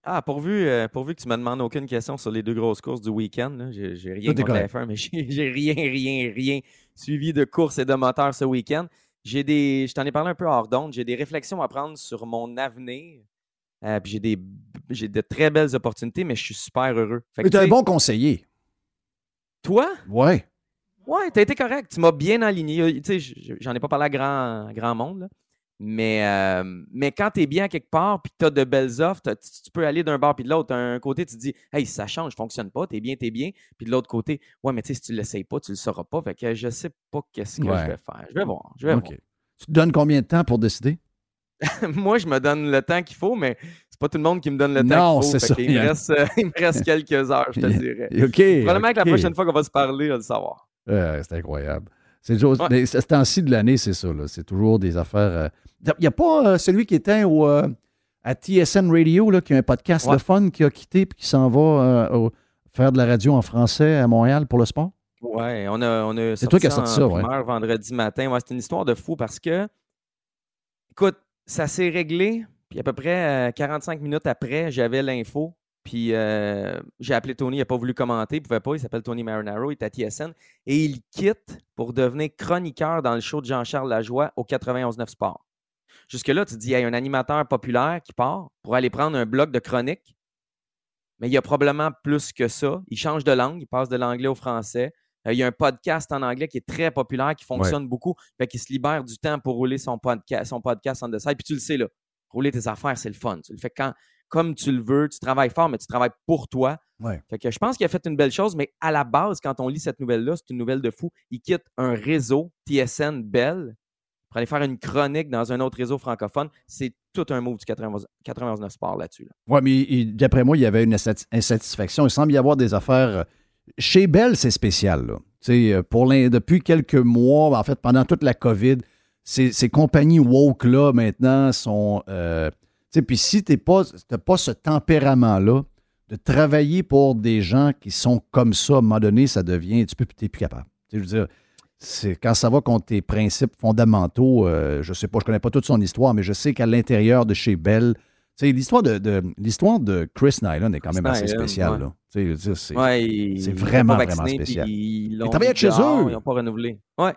Ah, pourvu, euh, pourvu que tu me demandes aucune question sur les deux grosses courses du week-end. J'ai rien contre la correct. F1, mais j'ai rien, rien, rien suivi de courses et de moteurs ce week-end. j'ai des. Je t'en ai parlé un peu hors d'onde. J'ai des réflexions à prendre sur mon avenir. Euh, puis j'ai des j'ai de très belles opportunités, mais je suis super heureux. Fait Mais t'es un tu bon conseiller. Toi? Ouais. Ouais, t'as été correct. Tu m'as bien aligné. Tu j'en ai pas parlé à grand, grand monde, là. Mais, euh, mais quand tu es bien quelque part puis que tu as de belles offres, tu, tu peux aller d'un bar puis de l'autre. D'un côté, tu te dis, hey, ça change, ça fonctionne pas, t'es bien, t'es bien. Puis de l'autre côté, ouais, mais tu sais, si tu l'essayes pas, tu le sauras pas. Fait que je sais pas qu'est-ce que Ouais. je vais faire. Je vais voir. Je vais OK. Tu te donnes combien de temps pour décider? voir. Moi, je me donne le temps qu'il faut, mais c'est pas tout le monde qui me donne le Non, temps qu'il faut. ça. qu'il me, reste, euh, il me reste quelques heures, je te dirais. OK. Probablement que la prochaine fois qu'on va se parler, on va le savoir. C'est incroyable. C'est toujours, Ouais. ce temps-ci de l'année, c'est ça. là. C'est toujours des affaires. Il n'y a pas euh, celui qui était au, euh, à TSN Radio, là, qui a un podcast Ouais. de fun, qui a quitté et qui s'en va euh, au- faire de la radio en français à Montréal pour le sport? Ouais, on a, on a C'est toi qui as sorti ça, ouais. vendredi matin. Ouais, c'est une histoire de fou parce que, écoute, ça s'est réglé, puis à peu près euh, 45 minutes après, j'avais l'info, puis euh, j'ai appelé Tony, il n'a pas voulu commenter, il ne pouvait pas, il s'appelle Tony Marinaro, il est à TSN, et il quitte pour devenir chroniqueur dans le show de Jean-Charles Lajoie au 91.9 Sport. Jusque-là, tu te dis, il y a un animateur populaire qui part pour aller prendre un bloc de chronique, mais il y a probablement plus que ça. Il change de langue, il passe de l'anglais au français. Euh, il y a un podcast en anglais qui est très populaire, qui fonctionne beaucoup. Fait qu'il se libère du temps pour rouler son, podca- son podcast on the side. Puis tu le sais, là, rouler tes affaires, c'est le fun. Tu le fais quand, comme tu le veux. Tu travailles fort, mais tu travailles pour toi. Ouais. Fait que je pense qu'il a fait une belle chose, mais à la base, quand on lit cette nouvelle-là, c'est une nouvelle de fou. Il quitte un réseau, TSN Bell, pour aller faire une chronique dans un autre réseau francophone. C'est tout un mot du 91 91.9 Sport là-dessus. là. Oui, mais d'après moi, il y avait une insati- insatisfaction. Il semble y avoir des affaires. euh, Chez Bell, c'est spécial. Là. Euh, Pour depuis quelques mois, en fait, pendant toute la COVID, ces, ces compagnies woke-là, maintenant, sont. euh, puis si tu n'as pas, ce tempérament-là, de travailler pour des gens qui sont comme ça, à un moment donné, ça devient. Tu n'es plus capable. Tu sais, je veux dire, c'est quand ça va contre tes principes fondamentaux, euh, je sais pas, je connais pas toute son histoire, mais je sais qu'à l'intérieur de chez Bell, l'histoire de, de- l'histoire de Chris Nyland est quand même assez spéciale. ouais. c'est, Ouais, ils- ils vraiment, vraiment spécial. Ils, mis chez dehors, eux. Ils n'ont pas renouvelé. Ouais.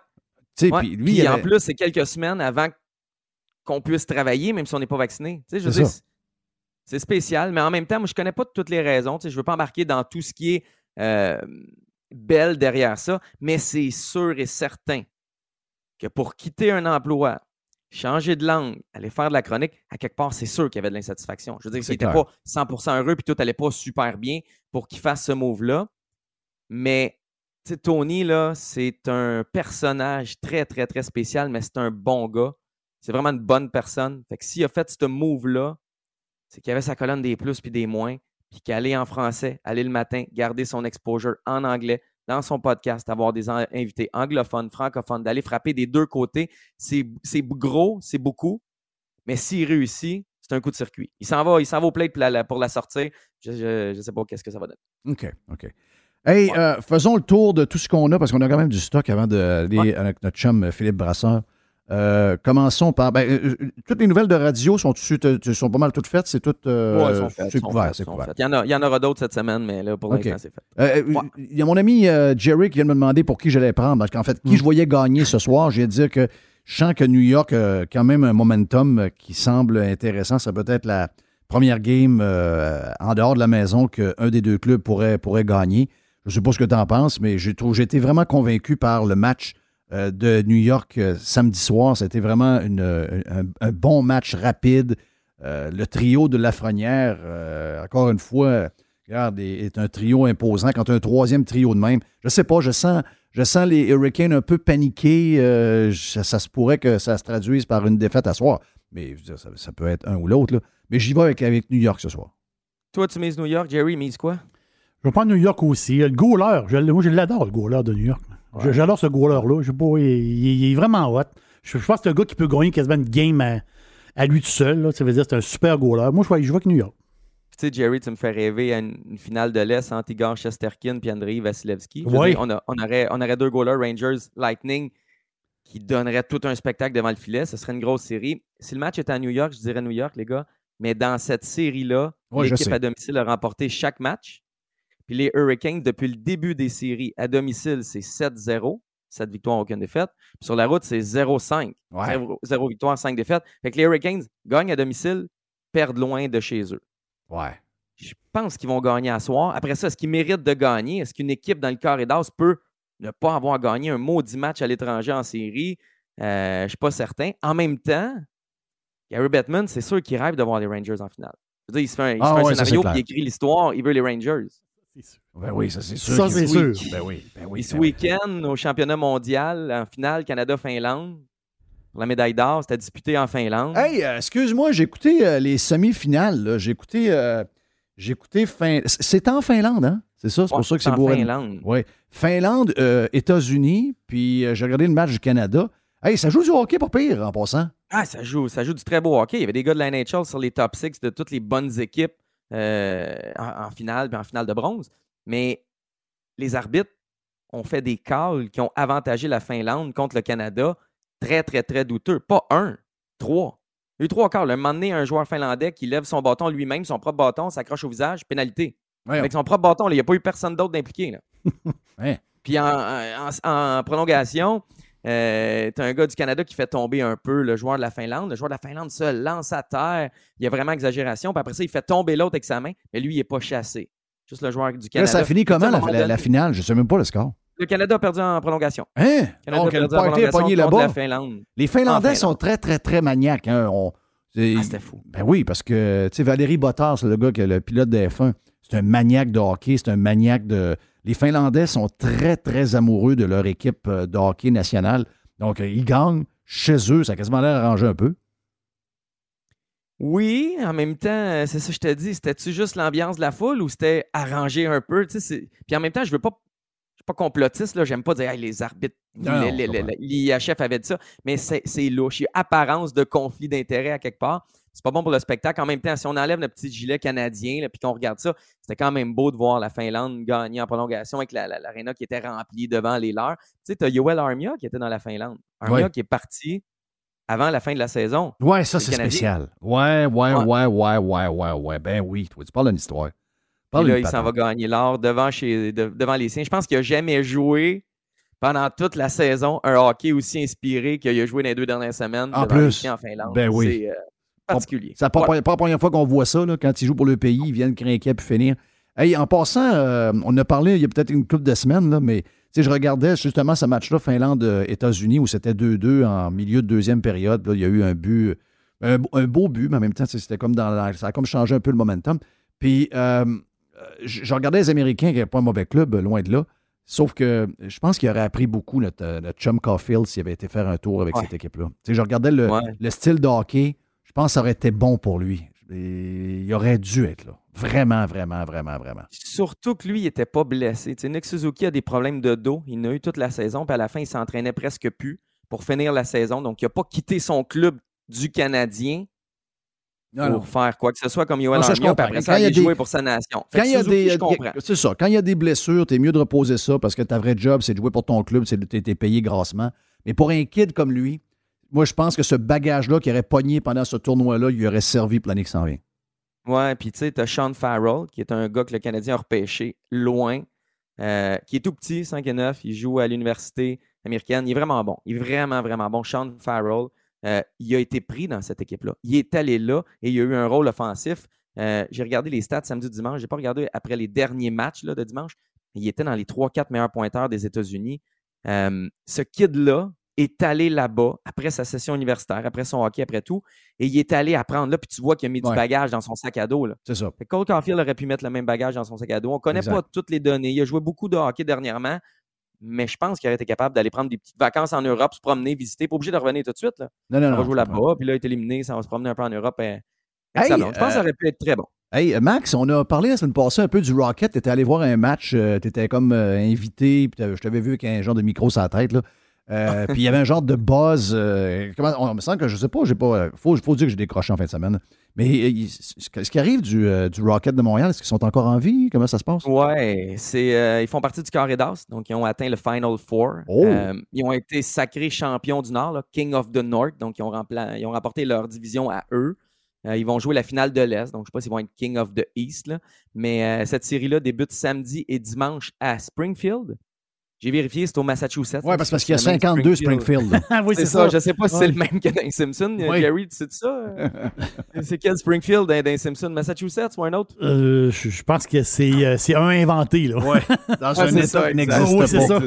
puis lui, Puis il en plus, c'est quelques semaines avant qu'on puisse travailler, même si on n'est pas vacciné. Tu sais, je veux C'est spécial, mais en même temps, moi, je ne connais pas toutes les raisons. Tu sais, je ne veux pas embarquer dans tout ce qui est euh, belle derrière ça, mais c'est sûr et certain que pour quitter un emploi, changer de langue, aller faire de la chronique, à quelque part, c'est sûr qu'il y avait de l'insatisfaction. Je veux dire, qu'il n'était pas 100% heureux puis tout allait pas super bien pour qu'il fasse ce move-là. Mais Tony, là, c'est un personnage très, très, très spécial, mais c'est un bon gars. C'est vraiment une bonne personne. Fait que s'il a fait ce move-là, c'est qu'il avait sa colonne des plus puis des moins, puis qu'aller en français, aller le matin, garder son exposure en anglais dans son podcast, avoir des invités anglophones, francophones, d'aller frapper des deux côtés, c'est gros, c'est beaucoup, mais s'il réussit, c'est un coup de circuit. Il s'en va, il s'en va au plate pour la, pour la sortir. Je ne sais pas qu'est-ce que ça va donner. OK, OK. Hey, euh, faisons le tour de tout ce qu'on a, parce qu'on a quand même du stock avant d'aller Ouais. avec notre chum euh, Philippe Brasseur. Euh, commençons par. ben, euh, euh, toutes les nouvelles de radio sont, sont pas mal toutes faites. C'est tout. euh, Ouais, ils sont faites, c'est sont couvert. faites, couvert. Il y en, a- il y en aura d'autres cette semaine, mais là, pour l'instant, c'est fait. Il y a mon ami Jerry qui vient de me demander pour qui j'allais prendre. Parce qu'en fait, Mm. qui je voyais gagner ce soir, j'ai dire que je sens que New York a quand même un momentum qui semble intéressant. Ça peut être la première game en dehors de la maison qu'un des deux clubs pourrait, pourrait gagner. Je ne sais pas ce que tu en penses, mais j'ai été vraiment convaincu par le match de New York euh, samedi soir. C'était vraiment une- un, un bon match rapide. Euh, le trio de Lafrenière, euh, encore une fois, regarde, est, est un trio imposant. Quand tu as un troisième trio de même, je sais pas, je sens, je sens les Hurricanes un peu paniqués. euh, ça, ça se pourrait que ça se traduise par une défaite à soir. Mais ça, ça peut être un ou l'autre. Mais j'y vais avec, avec New York ce soir. Toi, tu mises New York, Jerry, mise quoi? Je vais prendre New York aussi. Le goaler, je, moi, je l'adore, le goaler de New York. J'adore ce goaler-là. Je sais pas, il, il- il est vraiment hot. Je, je pense que c'est un gars qui peut gagner quasiment une game à, à lui tout seul. là. Ça veut dire que c'est un super goaler. Moi, je vais, je vais avec New York. Tu sais, Jerry, tu me fais rêver à une, une finale de l'Est entre Igor Shesterkin et Andrei Vasilevski. Oui. dire, On, a- on aurait, on aurait deux goalers, Rangers, Lightning, qui donneraient tout un spectacle devant le filet. Ce serait une grosse série. Si le match était à New York, je dirais New York, les gars. Mais dans cette série-là, Ouais, l'équipe à domicile a remporté chaque match. Puis les Hurricanes, depuis le début des séries à domicile, c'est 7-0. 7 victoires, aucune défaite. Puis sur la route, c'est 0-5. Ouais. 0, victoire, 5 défaites. Fait que les Hurricanes gagnent à domicile, perdent loin de chez eux. Ouais. Je pense qu'ils vont gagner à soir. Après ça, est-ce qu'ils méritent de gagner? Est-ce qu'une équipe dans le carré d'as peut ne pas avoir gagné un maudit match à l'étranger en série? Euh, je ne suis pas certain. En même temps, Gary Bettman, c'est sûr qu'il rêve de voir les Rangers en finale. Je veux dire, il se fait un, il se Ah fait un ouais, ça, scénario puis il écrit l'histoire, il veut les Rangers. Ben oui, ça c'est sûr. Ça, c'est sûr. Ben oui, ben oui. Ce ben oui. week-end, au championnat mondial, en finale, Canada-Finlande, la médaille d'or, c'était disputé en Finlande. Hey, euh, excuse-moi, j'ai écouté euh, les semi-finales. J'ai écouté, euh, j'ai écouté fin... C'est en Finlande, hein? C'est ça? C'est Ouais, pour ça que c'est en beau. Finlande. Oui. Finlande, euh, États-Unis, puis euh, j'ai regardé le match du Canada. Hey, ça joue du hockey pour pire, en passant. Ah, ça joue, ça joue du très beau hockey. Il y avait des gars de la NHL sur les top 6 de toutes les bonnes équipes euh, en, en finale puis en finale de bronze. Mais les arbitres ont fait des calls qui ont avantagé la Finlande contre le Canada. Très, très, très douteux. Pas un, trois. Il y a eu trois calls. Un moment donné, un joueur finlandais qui lève son bâton lui-même, son propre bâton, s'accroche au visage, pénalité. Avec son propre bâton, il n'y a pas eu personne d'autre d'impliqué. Ouais. Puis en, en- en prolongation, euh, tu as un gars du Canada qui fait tomber un peu le joueur de la Finlande. Le joueur de la Finlande se lance à terre. Il y a vraiment exagération. Puis après ça, il fait tomber l'autre avec sa main. Mais lui, il n'est pas chassé. Juste le joueur du Là, Canada. ça a fini Puis, tu sais, comment, la, la- finale? Je ne sais même pas le score. Le Canada a perdu en prolongation. Hein? Le Canada Donc, a perdu en prolongation pogné contre là-bas? la Finlande. Les Finlandais sont très, très, très maniaques. hein. On- Ah, c'était fou. Ben oui, parce que, tu sais, Valérie Bottard, c'est le gars qui est le pilote de F1. C'est un maniaque de hockey, c'est un maniaque de... Les Finlandais sont très, très amoureux de leur équipe euh, de hockey nationale. Donc, euh, ils gagnent chez eux. Ça a quasiment l'air arrangé un peu. Oui, en même temps, euh, c'est ça que je te dis. C'était-tu juste l'ambiance de la foule ou c'était arrangé un peu? Puis en même temps, je veux pas. Je suis pas complotiste, là. J'aime pas dire Hey, les arbitres. L'IHF avait dit ça. Mais c'est c'est louche. Il y a apparence de conflit d'intérêt à quelque part. C'est pas bon pour le spectacle. En même temps, si on enlève le petit gilet canadien puis qu'on regarde ça, c'était quand même beau de voir la Finlande gagner en prolongation avec la- la- l'aréna qui était remplie devant les leurs. Tu sais, tu as Yoel Armia qui était dans la Finlande. Armia Ouais. qui est parti avant la fin de la saison. Ouais, ça, c'est spécial. Ouais, ouais, Ouais. ouais, ouais, ouais, ouais. Ben oui, toi, tu parles d'une histoire. Parle là, il s'en va gagner l'or devant, chez, de- devant les siens. Je pense qu'il n'a jamais joué pendant toute la saison un hockey aussi inspiré qu'il a joué dans les deux dernières semaines. En plus. en Finlande. Ben oui. Euh, particulier. C'est pas, Voilà. pas la première fois qu'on voit ça, là, quand ils jouent pour le pays, ils viennent craquer puis finir. Hey, en passant, euh, on a parlé il y a peut-être une couple de semaines, là, mais je regardais justement ce match-là, Finlande-États-Unis, où c'était 2-2 en milieu de deuxième période. Là, il y a eu un but, un, un beau but, mais en même temps, c'était comme dans la- ça a comme changé un peu le momentum. Puis, euh, je je regardais les Américains qui n'avaient pas un mauvais club, loin de là. Sauf que je pense qu'il aurait appris beaucoup notre, euh, notre chum Caulfield s'il avait été faire un tour avec Ouais. cette équipe-là. Je regardais le, Ouais. le style de hockey. Je pense que ça aurait été bon pour lui. Et il aurait dû être là. Vraiment, vraiment, vraiment, vraiment. Surtout que lui, il n'était pas blessé. Tu sais, Nick Suzuki a des problèmes de dos. Il en a eu toute la saison. Puis à la fin, il s'entraînait presque plus pour finir la saison. Donc, il n'a pas quitté son club du Canadien Non, pour non. faire quoi que ce soit comme Yoel Armia. Puis comprends. après ça, il a des- joué pour sa nation. Fait Quand que il y a Suzuki, des, je comprends. c'est ça. Quand il y a des blessures, t'es mieux de reposer ça parce que ta vraie job, c'est de jouer pour ton club, c'est de t'es payé grassement. Mais pour un kid comme lui, moi, je pense que ce bagage-là qui aurait pogné pendant ce tournoi-là, il aurait servi pour l'année qui s'en vient. Ouais, puis tu sais, tu as Sean Farrell, qui est un gars que le Canadien a repêché loin, euh, qui est tout petit, 5 et 9. Il joue à l'université américaine. Il est vraiment bon. Il est vraiment, vraiment bon. Sean Farrell, euh, il a été pris dans cette équipe-là. Il est allé là et il a eu un rôle offensif. Euh, J'ai regardé les stats samedi, dimanche. Je n'ai pas regardé après les derniers matchs de dimanche. Il était dans les 3-4 meilleurs pointeurs des États-Unis. Ce kid-là est allé là-bas après sa session universitaire, après son hockey, après tout, et il est allé apprendre là, puis tu vois qu'il a mis Ouais. du bagage dans son sac à dos. C'est ça. Fait Cole Caulfield aurait pu mettre le même bagage dans son sac à dos. On ne connaît Exact. pas toutes les données. Il a joué beaucoup de hockey dernièrement, mais je pense qu'il aurait été capable d'aller prendre des petites vacances en Europe, se promener, visiter. Pas obligé de revenir tout de suite. Là. Non, non, on va jouer là-bas, puis là, il est éliminé, ça va se promener un peu en Europe. Hey, Excellent. je pense que ça euh, aurait pu être très bon. Hey, euh, Max, on a parlé la semaine passée un peu du Rocket. Tu étais allé voir un match, tu étais comme euh, invité, puis je t'avais vu avec un genre de micro sur la tête. Là. Euh, puis il y avait un genre de buzz. euh, comment, on me semble que je sais pas, j'ai pas. euh, Faut, faut dire que j'ai décroché en fin de semaine. Mais il- ce qui arrive du, euh, du Rocket de Montréal, est-ce qu'ils sont encore en vie? Comment ça se passe? Ouais, c'est, ils font partie du carré d'as, donc ils ont atteint le Final Four. Oh! Ils ont été sacrés champions du Nord, là, King of the North, donc ils ont, ils ont remporté leur division à eux. Ils vont jouer la finale de l'Est, donc je ne sais pas s'ils vont être King of the East, là. mais cette série-là débute samedi et dimanche à Springfield. J'ai vérifié, c'est au Massachusetts. Oui, parce, parce qu'il y a 52 Springfield. Ah oui, c'est ça. Je ne sais pas si c'est le même que dans les Simpsons. Oui. Gary, tu sais ça? c'est quel Springfield dans, Simpsons? Massachusetts ou un autre? Euh, je, je pense que c'est euh, c'est un inventé. Là. Ouais. Dans Ah, un c'est état ça, qui n'existe Oui, c'est pas. ça.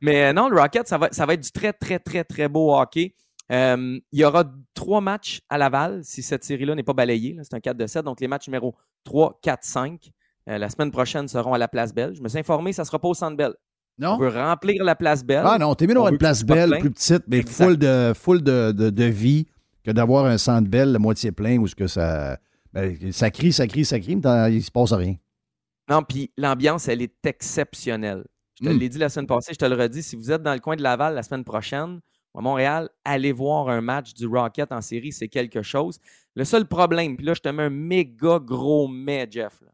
Mais euh, non, le Rocket, ça va, ça va être du très, très, très, très beau hockey. Euh, il y aura trois matchs à Laval si cette série-là n'est pas balayée. C'est un 4 de 7. Donc, les matchs numéro 3, 4, 5. Euh, la semaine prochaine seront à la Place Belle. Je me suis informé, ça ne sera pas au Centre Belle. On Non? veut remplir la Place Belle. Ah non, t'es mieux d'avoir On une place belle, plein. plus petite, mais Exact. full de, full de, de, de vie que d'avoir un centre belle, la moitié plein, où ce que ça. ben, ça crie, ça crie, ça crie, mais il se passe rien. Non, puis l'ambiance, elle est exceptionnelle. Je te Mm. l'ai dit la semaine passée, je te le redis. Si vous êtes dans le coin de Laval la semaine prochaine, ou à Montréal, allez voir un match du Rocket en série, c'est quelque chose. Le seul problème, puis là, je te mets un méga gros mais, Jeff. là.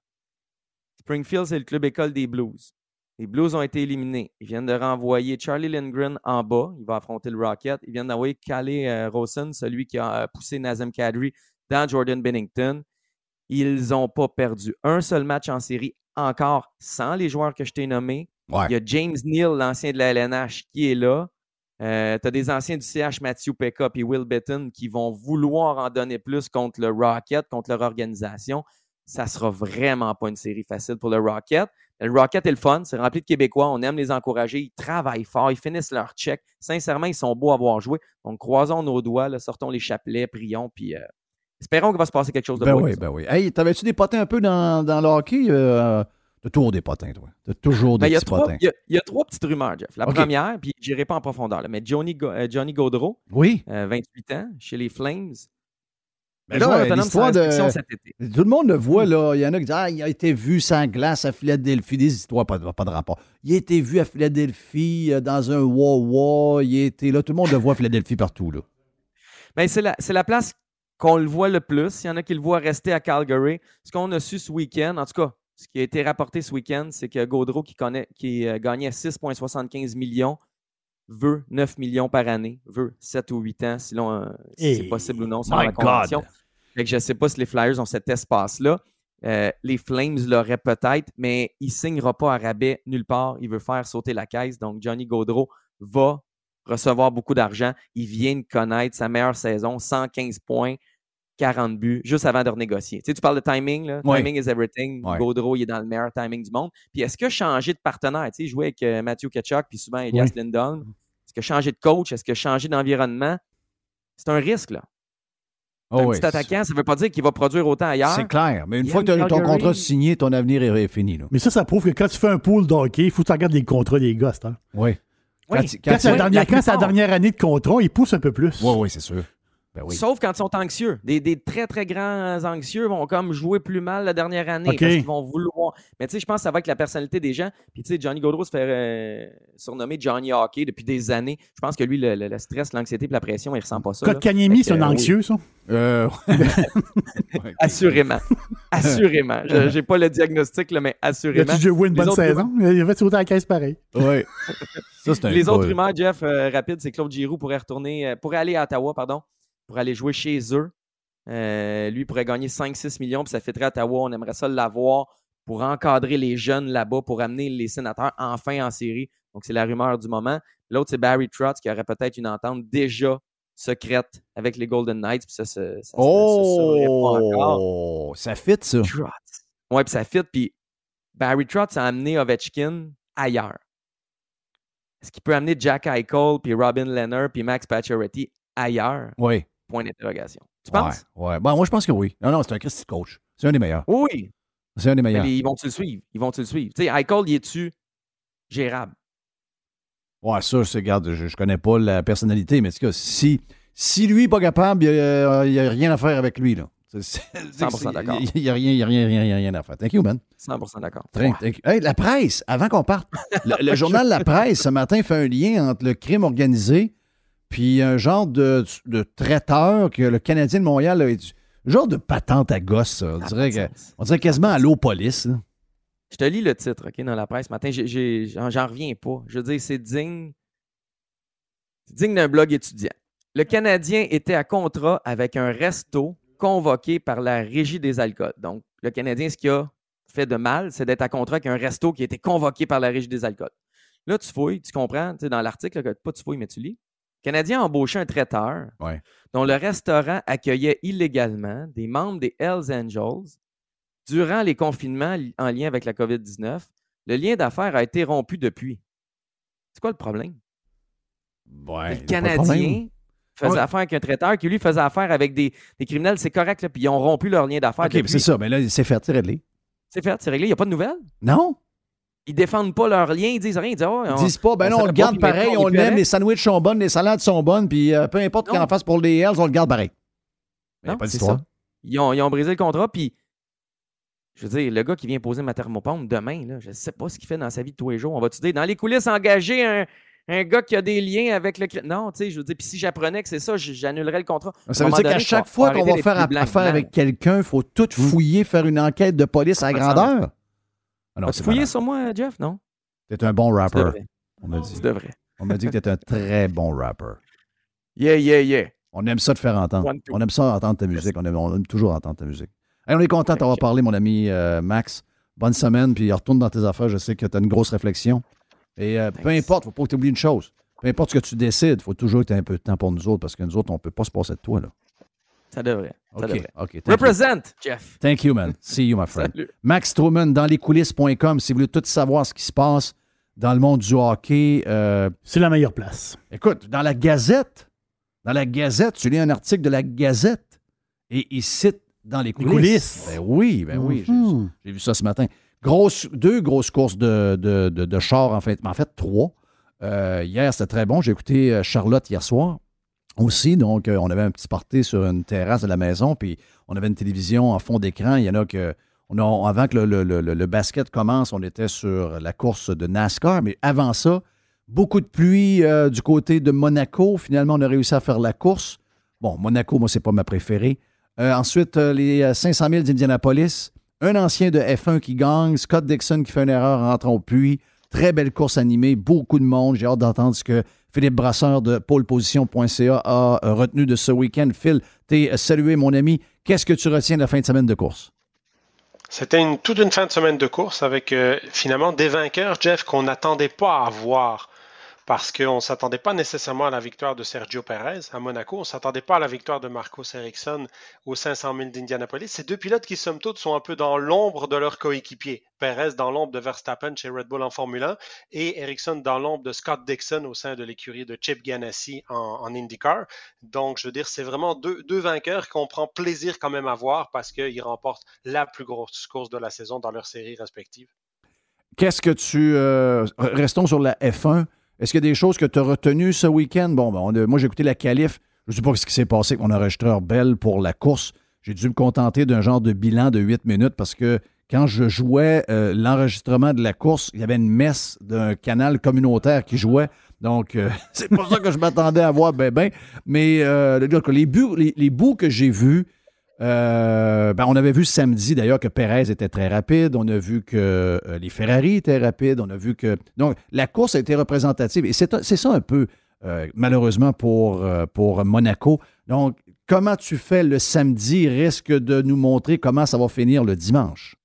Springfield, c'est le club école des Blues. Les Blues ont été éliminés. Ils viennent de renvoyer Charlie Lindgren en bas. Il va affronter le Rocket. Ils viennent d'envoyer Calais euh, Rosen, celui qui a euh, poussé Nazem Kadri dans Jordan Bennington. Ils n'ont pas perdu un seul match en série encore sans les joueurs que je t'ai nommés. Ouais. Il y a James Neal, l'ancien de la LNH, qui est là. tu as des anciens du CH, Matthew Pekka et Will Betton, qui vont vouloir en donner plus contre le Rocket, contre leur organisation. Ça sera vraiment pas une série facile pour le Rocket. Le Rocket est le fun, c'est rempli de Québécois, on aime les encourager, ils travaillent fort, ils finissent leur check. Sincèrement, ils sont beaux à voir jouer. Donc, croisons nos doigts, là, sortons les chapelets, prions, puis euh, espérons qu'il va se passer quelque chose de Ben beau oui, ben oui. Hey, t'avais-tu des potins un peu dans, dans le hockey? Euh, T'as toujours des potins, toi. T'as toujours des Ben, y a petits trois, potins. il y a- il y a trois petites rumeurs, Jeff. La première, puis je n'irai pas en profondeur, là, mais Johnny, Go- euh, Johnny Gaudreau, Oui. euh, 28 ans, chez les Flames. Mais là, l'histoire de. cet été. Tout le monde le voit, là. Il y en a qui disent Ah, il a été vu sans glace à Philadelphie. Des histoires, pas, de- pas de rapport. Il a été vu à Philadelphie euh, dans un Wawa. Il été là. Tout le monde le voit à Philadelphie partout, là. C'est la, c'est la place qu'on le voit le plus. Il y en a qui le voient rester à Calgary. Ce qu'on a su ce week-end, en tout cas, ce qui a été rapporté ce week-end, c'est que Gaudreau, qui, connaît, qui euh, gagnait 6,75 millions, veut 9 millions par année, veut 7 ou 8 ans, si, euh, si c'est possible ou non, selon My la convention. God. Fait que je ne sais pas si les Flyers ont cet espace-là. Euh, les Flames l'auraient peut-être, mais il ne signera pas à rabais nulle part. Il veut faire sauter la caisse. Donc, Johnny Gaudreau va recevoir beaucoup d'argent. Il vient de connaître sa meilleure saison, 115 points, 40 buts, juste avant de renégocier. Tu sais, tu parles de timing, là. Timing is everything. Ouais. Gaudreau, il est dans le meilleur timing du monde. Puis est-ce que changer de partenaire? Tu sais, jouait avec euh, Matthew Ketchuk, puis souvent Elias Lindholm. Est-ce que changer de coach? Est-ce que changer d'environnement? C'est un risque, là. Oh, un oui, petit attaquant, ça ne veut pas dire qu'il va produire autant ailleurs. C'est clair. Mais une fois que tu as ton contrat signé, ton avenir est, fini, là. Mais ça, ça prouve que quand tu fais un pool d'hockey, il faut que tu regardes les contrats des gars, c'est ça. Oui. Oui. Quand tu- Quand c'est la, Oui, dernière, la quand plupart. dernière année de contrat, il pousse un peu plus. Oui, oui, c'est sûr. Ben oui. Sauf quand ils sont anxieux. Des, des très, très grands anxieux vont comme jouer plus mal la dernière année OK. parce qu'ils vont vouloir. Mais tu sais, je pense que ça va avec la personnalité des gens. Puis tu sais, Johnny Gaudreau se fait euh, surnommer Johnny Hockey depuis des années. Je pense que lui, le, le- le stress, l'anxiété et la pression, il ressent pas ça. Kotkaniemi, c'est un euh, anxieux, ça? Euh. Assurément. assurément. Je n'ai pas le diagnostic, là, mais Il assurément. a-tu déjà joué une bonne autres saison? Il a fait sauter la caisse pareil. Ouais. Ça, c'est un Les autres rumeurs, Jeff, euh, rapide, c'est que Claude Giroux pourrait retourner, euh, pourrait aller à Ottawa, pardon, pour aller jouer chez eux. Euh, lui pourrait gagner 5-6 millions, puis ça fêterait à Ottawa. On aimerait ça l'avoir pour encadrer les jeunes là-bas, pour amener les sénateurs enfin en série. Donc, c'est la rumeur du moment. L'autre, c'est Barry Trotz, qui aurait peut-être une entente déjà secrète avec les Golden Knights, puis ça, ça, se- se saurait pas encore. Oh! Ça fit, ça. Trotz. Ouais, puis ça fit. Puis Barry Trotz a amené Ovechkin ailleurs. Est-ce qu'il peut amener Jack Eichel, puis Robin Leonard, puis Max Pacioretty ailleurs? Oui. Point d'interrogation. Tu penses? Ouais. Bon, moi, je pense que oui. Non, non, c'est un Christy coach. C'est un des meilleurs. Oui. C'est un des meilleurs. ils vont-tu le suivre? Ils vont-tu le suivre? Tu sais, Eichel, il est-tu gérable? Ouais, ça, c'est, regarde, je, je connais pas la personnalité, mais en tout cas, si, si lui n'est pas capable, il n'y a, y a rien à faire avec lui, là. C'est- c'est- 100% d'accord. Il n'y a, rien, il y a rien, rien, rien, rien à faire. Thank you, man. 100% d'accord. Thank- thank you. Hey, la presse, avant qu'on parte, le, le journal La Presse, ce matin, fait un lien entre le crime organisé puis un genre de, de traiteur que le Canadien de Montréal a genre de patente à gosse, ça. On dirait, que, on quasiment à l'eau police. là. Je te lis le titre, OK, dans la presse ce matin. J'en reviens pas. Je veux dire, c'est digne. C'est digne d'un blog étudiant. Le Canadien était à contrat avec un resto convoqué par la Régie des alcools. Donc, le Canadien, ce qui a fait de mal, c'est d'être à contrat avec un resto qui a été convoqué par la Régie des alcools. Là, tu fouilles, tu comprends, tu sais, dans l'article, pas tu fouilles, mais tu lis. Le Canadien a embauché un traiteur Ouais. dont le restaurant accueillait illégalement des membres des Hells Angels durant les confinements li- en lien avec la COVID-19. Le lien d'affaires a été rompu depuis. C'est quoi le problème? Ouais, le. Canadien faisait Ouais. affaire avec un traiteur qui, lui, faisait affaire avec des, des criminels. C'est correct, là, puis ils ont rompu leur lien d'affaires. OK, c'est ça. Mais là, c'est fait, c'est réglé. C'est fait, c'est réglé. Il n'y a pas de nouvelles? Non? Ils défendent pas leur lien, ils disent rien. Ils disent, oh, Ils disent pas, ben non, on le garde pareil, on l'aime, les sandwichs sont bonnes, les salades sont bonnes, puis euh, peu importe qu'on en fasse pour les Hells, on le garde pareil. Non, pas d'histoire. ça. Ils ont, ils ont brisé le contrat, puis je veux dire, le gars qui vient poser ma thermopompe demain, là, je ne sais pas ce qu'il fait dans sa vie de tous les jours. On va-tu dire, dans les coulisses, engager un, un gars qui a des liens avec le... Non, tu sais, je veux dire, puis si j'apprenais que c'est ça, j'annulerais le contrat. Ça veut dire qu'à chaque fois qu'on va faire affaire avec quelqu'un, il faut tout fouiller, faire une enquête de police à grandeur. Ah non, As-tu c'est fouillé malade. sur moi, Jeff? Non? T'es un bon rapper. On m'a dit. On m'a dit que t'es un très bon rapper. Yeah, yeah, yeah. On aime ça de faire entendre. One. On aime ça entendre ta musique. On aime, on aime toujours entendre ta musique. Hey, on est content de t'avoir parlé, mon ami euh, Max. Bonne semaine, puis retourne dans tes affaires. Je sais que tu as une grosse réflexion. Et euh, peu importe, il ne faut pas que tu oublies une chose. Peu importe ce que tu décides, il faut toujours que tu aies un peu de temps pour nous autres, parce que nous autres, on ne peut pas se passer de toi. Là. Ça devrait. Ça OK, you. Represent, Jeff. Thank you, man. See you, my friend. Salut. Max Truman, dans lescoulisses.com, si vous voulez tout savoir ce qui se passe dans le monde du hockey. euh, C'est la meilleure place. Écoute, dans la Gazette, dans la Gazette, tu lis un article de la Gazette et il cite dans les coulisses. coulisses. Ben oui, ben oui, j'ai- Mhm. j'ai vu ça ce matin. Grosse, deux grosses courses de, de, de, de chars, en fait. En fait, trois. Euh, hier, c'était très bon. J'ai écouté euh, Charlotte hier soir aussi. Donc, euh, on avait un petit party sur une terrasse de la maison, puis on avait une télévision en fond d'écran. Il y en a que. Avant que le, basket commence, on était sur la course de NASCAR, mais avant ça, beaucoup de pluie euh, du côté de Monaco. Finalement, on a réussi à faire la course. Bon, Monaco, moi, c'est pas ma préférée. Euh, ensuite, les euh, 500 000 d'Indianapolis. Un ancien de F1 qui gagne. Scott Dixon qui fait une erreur en rentrant au puits. Très belle course animée. Beaucoup de monde. J'ai hâte d'entendre ce que Philippe Brasseur de poleposition.ca a euh, retenu de ce week-end. Phil, t'es euh, salué, mon ami. Qu'est-ce que tu retiens de la fin de semaine de course? C'était toute une fin de semaine de course avec euh, finalement des vainqueurs, Jeff, qu'on n'attendait pas à voir parce qu'on ne s'attendait pas nécessairement à la victoire de Sergio Perez à Monaco, on ne s'attendait pas à la victoire de Marcos Ericsson aux 500 000 d'Indianapolis. Ces deux pilotes qui, somme toute, sont un peu dans l'ombre de leur coéquipier. Perez dans l'ombre de Verstappen chez Red Bull en Formule 1 et Ericsson dans l'ombre de Scott Dixon au sein de l'écurie de Chip Ganassi en, IndyCar. Donc, je veux dire, c'est vraiment deux, deux vainqueurs qu'on prend plaisir quand même à voir parce qu'ils remportent la plus grosse course de la saison dans leurs séries respectives. Qu'est-ce que tu. euh, restons sur la F1. Est-ce qu'il y a des choses que tu as retenues ce week-end? Bon, ben, moi, j'ai écouté la qualif. Je ne sais pas ce qui s'est passé avec mon enregistreur Bell pour la course. J'ai dû me contenter d'un genre de bilan de 8 minutes parce que quand je jouais euh, l'enregistrement de la course, il y avait une messe d'un canal communautaire qui jouait. Donc, euh, c'est pour ça que je m'attendais à voir ben ben. Mais euh, les, les bouts que j'ai vus, euh, ben, on avait vu samedi d'ailleurs que Perez était très rapide. On a vu que euh, les Ferrari étaient rapides. On a vu que. Donc, la course a été représentative. Et c'est ça un peu, euh, malheureusement, pour, pour Monaco. Donc, comment tu fais le samedi risque de nous montrer comment ça va finir le dimanche?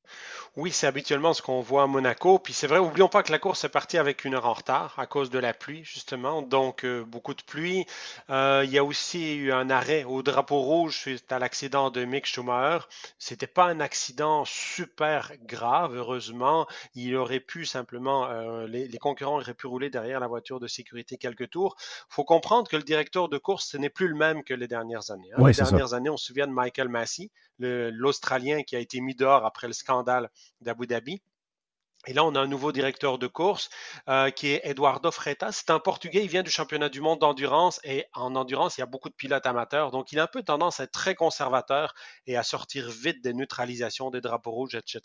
Oui, c'est habituellement ce qu'on voit à Monaco. Puis c'est vrai, oublions pas que la course est partie avec une heure en retard à cause de la pluie, justement. Donc, euh, beaucoup de pluie. Euh, il y a aussi eu un arrêt au drapeau rouge suite à l'accident de Mick Schumacher. C'était pas un accident super grave, heureusement. Il aurait pu simplement, euh, les, les concurrents auraient pu rouler derrière la voiture de sécurité quelques tours. faut comprendre que le directeur de course, ce n'est plus le même que les dernières années. hein. Les ça. dernières années, on se souvient de Michael Massey, l'Australien qui a été mis dehors après le scandale d'Abu Dhabi. Et là, on a un nouveau directeur de course euh, qui est Eduardo Freitas. C'est un Portugais, il vient du championnat du monde d'endurance et en endurance, il y a beaucoup de pilotes amateurs. Donc, il a un peu tendance à être très conservateur et à sortir vite des neutralisations, des drapeaux rouges, etc.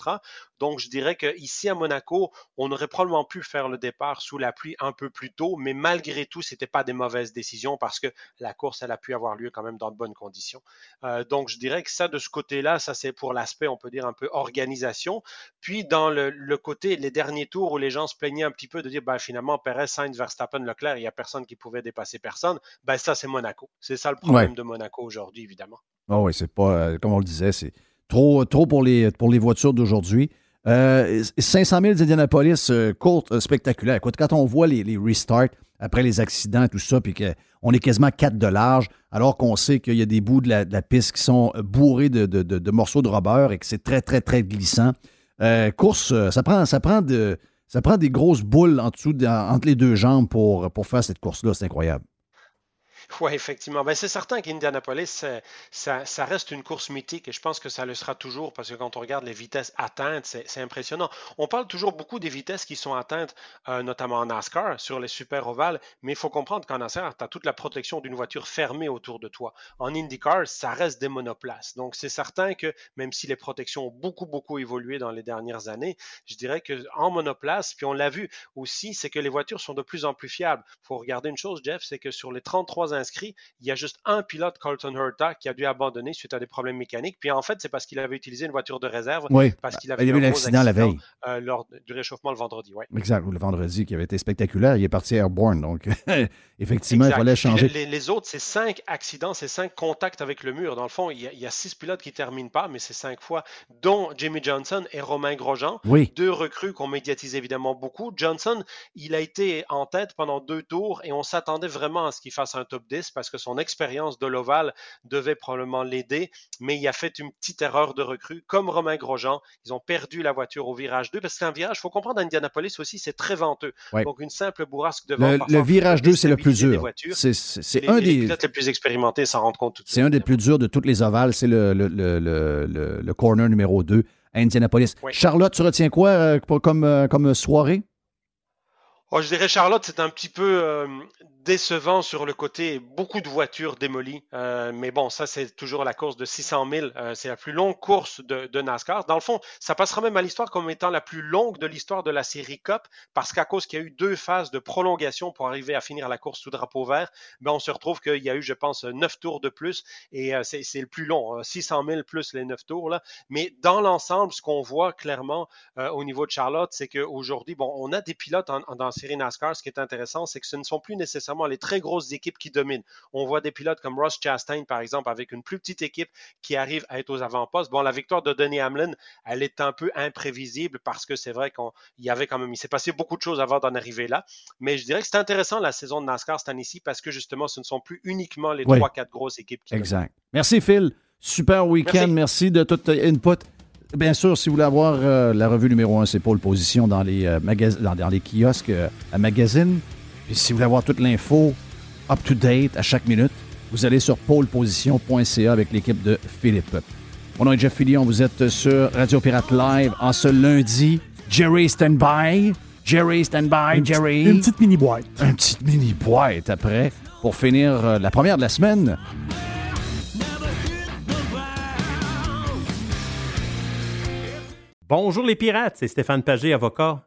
Donc, je dirais qu'ici à Monaco, on aurait probablement pu faire le départ sous la pluie un peu plus tôt, mais malgré tout, ce n'était pas des mauvaises décisions parce que la course, elle a pu avoir lieu quand même dans de bonnes conditions. Euh, donc, je dirais que ça, de ce côté-là, ça c'est pour l'aspect, on peut dire, un peu organisation. Puis, dans le, le côté, les derniers tours où les gens se plaignaient un petit peu de dire, ben, finalement, Perez, Sainz, Verstappen, Leclerc, il n'y a personne qui pouvait dépasser personne, ben, ça, c'est Monaco. C'est ça le problème Ouais. de Monaco aujourd'hui, évidemment. Ah oui, c'est pas, euh, comme on le disait, c'est trop, trop pour, les, pour les voitures d'aujourd'hui. Euh, 500 000 d'Indianapolis, euh, courte, euh, spectaculaire. Écoute, quand on voit les, les restarts après les accidents, tout ça, puis qu'on est quasiment 4 de large, alors qu'on sait qu'il y a des bouts de la, de la piste qui sont bourrés de, de- de- de morceaux de rubber et que c'est très, très, très glissant. Euh, course, euh, ça prend, ça, prend de, ça prend des grosses boules en dessous, de- entre les deux jambes pour, pour faire cette course-là. C'est incroyable. Oui, effectivement. Ben, c'est certain qu'Indianapolis, c'est- ça, reste une course mythique et je pense que ça le sera toujours parce que quand on regarde les vitesses atteintes, c'est impressionnant. On parle toujours beaucoup des vitesses qui sont atteintes, euh, notamment en NASCAR, sur les super ovales, mais il faut comprendre qu'en NASCAR, tu as toute la protection d'une voiture fermée autour de toi. En IndyCar, ça reste des monoplaces. Donc, c'est certain que même si les protections ont beaucoup, beaucoup évolué dans les dernières années, je dirais qu'en monoplace, puis on l'a vu aussi, c'est que les voitures sont de plus en plus fiables. Il faut regarder une chose, Jeff, c'est que sur les 33 inscrits, il y a juste un pilote, Carlton Herta, qui a dû abandonner suite à des problèmes mécaniques. Puis en fait, c'est parce qu'il avait utilisé une voiture de réserve, Oui. parce qu'il Il avait y eu avait un eu l'accident la accident, veille. euh, lors du réchauffement le vendredi. Ouais. Exact, ou le vendredi qui avait été spectaculaire. Il est parti airborne, donc effectivement, il fallait changer. Les, les autres, c'est cinq accidents, c'est cinq contacts avec le mur. Dans le fond, il y a, il y a six pilotes qui ne terminent pas, mais c'est cinq fois, dont Jimmy Johnson et Romain Grosjean. Oui. Deux recrues qu'on médiatise évidemment beaucoup. Johnson, il a été en tête pendant deux tours et on s'attendait vraiment à ce qu'il fasse un top 10 parce que son expérience de l'ovale devait probablement l'aider, mais il a fait une petite erreur de recrue, comme Romain Grosjean. Ils ont perdu la voiture au virage 2 parce que c'est un virage, il faut comprendre, à Indianapolis aussi, c'est très venteux. Ouais. Donc une simple bourrasque de vent. Le, le virage 2, c'est le plus dur. C'est- un des. pilotes les plus expérimentés s'en rendent compte tout de suite. C'est un des plus durs de toutes les ovales. C'est le, le, le, le, le- le corner numéro 2 à Indianapolis. Oui. Charlotte, tu retiens quoi euh, pour- comme, euh, comme soirée? Oh, je dirais Charlotte, c'est un petit peu euh, décevant sur le côté. Beaucoup de voitures démolies. Euh, mais bon, ça, c'est toujours la course de 600 000. Euh, c'est la plus longue course de, de NASCAR. Dans le fond, ça passera même à l'histoire comme étant la plus longue de l'histoire de la série Cup, parce qu'à cause qu'il y a eu deux phases de prolongation pour arriver à finir la course sous drapeau vert, ben, on se retrouve qu'il y a eu, je pense, neuf tours de plus. Et euh, c'est le plus long, euh, 600 000 plus les neuf tours. Là. Mais dans l'ensemble, ce qu'on voit clairement euh, au niveau de Charlotte, c'est qu'aujourd'hui, bon, on a des pilotes en- en- dans la série NASCAR. Ce qui est intéressant, c'est que ce ne sont plus nécessairement les très grosses équipes qui dominent. On voit des pilotes comme Ross Chastain, par exemple, avec une plus petite équipe qui arrive à être aux avant-postes. Bon, la victoire de Denny Hamlin, elle est un peu imprévisible parce que c'est vrai qu'il y avait quand même, il s'est passé beaucoup de choses avant d'en arriver là. Mais je dirais que c'est intéressant la saison de NASCAR cette année-ci parce que justement, ce ne sont plus uniquement les Oui. trois, quatre grosses équipes qui dominent. Exact. Merci, Phil. Super week-end. Merci. de tout input. Bien sûr, si vous voulez avoir euh, la revue numéro 1, c'est Pôle Position dans les, euh, magas- dans, dans les kiosques euh, à magazine. Puis si vous voulez avoir toute l'info up-to-date à chaque minute, vous allez sur pôleposition.ca avec l'équipe de Philippe. Mon nom est Jeff Fillion. Vous êtes sur Radio Pirate Live en ce lundi. Jerry stand-by. Jerry stand-by. Une petite- Jerry. une petite mini-boîte. Une petite mini-boîte après pour finir euh, la première de la semaine. Bonjour les pirates, c'est Stéphane Pagé, avocat.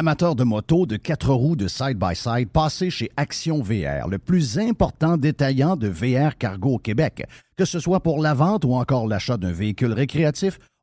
Amateur de moto, de quatre roues, de side-by-side, passez chez Action VR, le plus important détaillant de VR cargo au Québec. Que ce soit pour la vente ou encore l'achat d'un véhicule récréatif,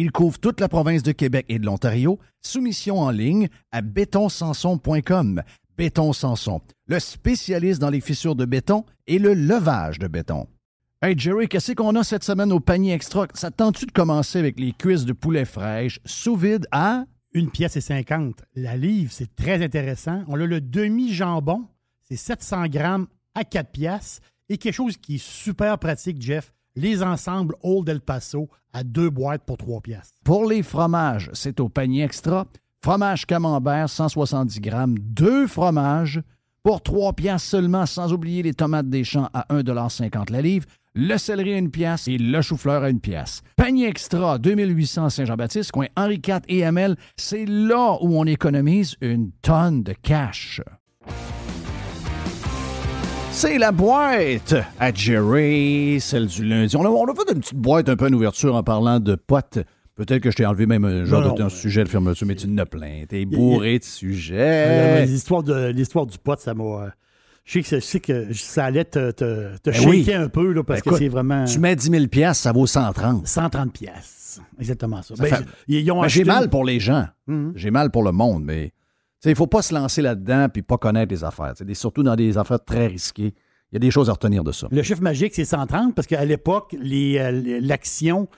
Il couvre toute la province de Québec et de l'Ontario. Soumission en ligne à bétonsanson.com. Béton Sanson, le spécialiste dans les fissures de béton et le levage de béton. Hey Jerry, qu'est-ce qu'on a cette semaine au panier extra? Ça tente-tu de commencer avec les cuisses de poulet fraîche sous vide à? Une pièce et 50. La livre, c'est très intéressant. On a le demi-jambon, c'est 700 grammes à 4 pièces. Et quelque chose qui est super pratique, Jeff, les ensembles Old El Paso à deux boîtes pour 3 pièces. Pour les fromages, c'est au panier extra. Fromage camembert, 170 grammes, deux fromages pour 3 pièces seulement, sans oublier les tomates des champs à 1,50 la livre, le céleri à une pièce et le chou-fleur à une pièce. Panier extra, 2800 Saint-Jean-Baptiste, coin Henri IV et ML, c'est là où on économise une tonne de cash. C'est la boîte à Jerry, celle du lundi. On a, on a fait une petite boîte un peu en ouverture en parlant de potes. Peut-être que je t'ai enlevé même un genre Non, de non, un mais- sujet de fermeture, mais tu n'as plein. T'es a- bourré de Euh, sujets. L'histoire du pot, ça m'a. euh, Je sais, que, je sais que ça allait te, te, te Ben shaker oui. un peu là, parce Ben que c'est vraiment Tu mets 10 000 piastres, ça vaut 130. 130 pièces. Exactement ça. Ça Ben, fait- j'ai mal pour les gens. Mhm. J'ai mal pour le monde, mais il ne faut pas se lancer là-dedans puis pas connaître les affaires. Des- surtout dans des affaires très risquées. Il y a des choses à retenir de ça. Le chiffre magique, c'est 130 parce qu'à l'époque, euh, l'action,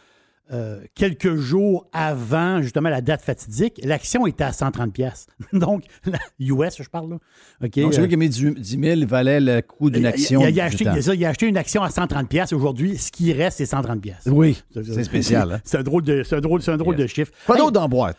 euh, quelques jours avant justement la date fatidique, l'action était à 130 pièces. Donc, la US, je parle là. Donc, euh, celui qui a mis 10 000 valait le coût d'une il- action. Il, a acheté, il a acheté une action à 130 pièces aujourd'hui. Ce qui reste, c'est 130 pièces. Oui, c'est spécial. hein? C'est un drôle de, un drôle, c'est un drôle Yes. de chiffre. Quoi Hey, d'autre dans la boîte?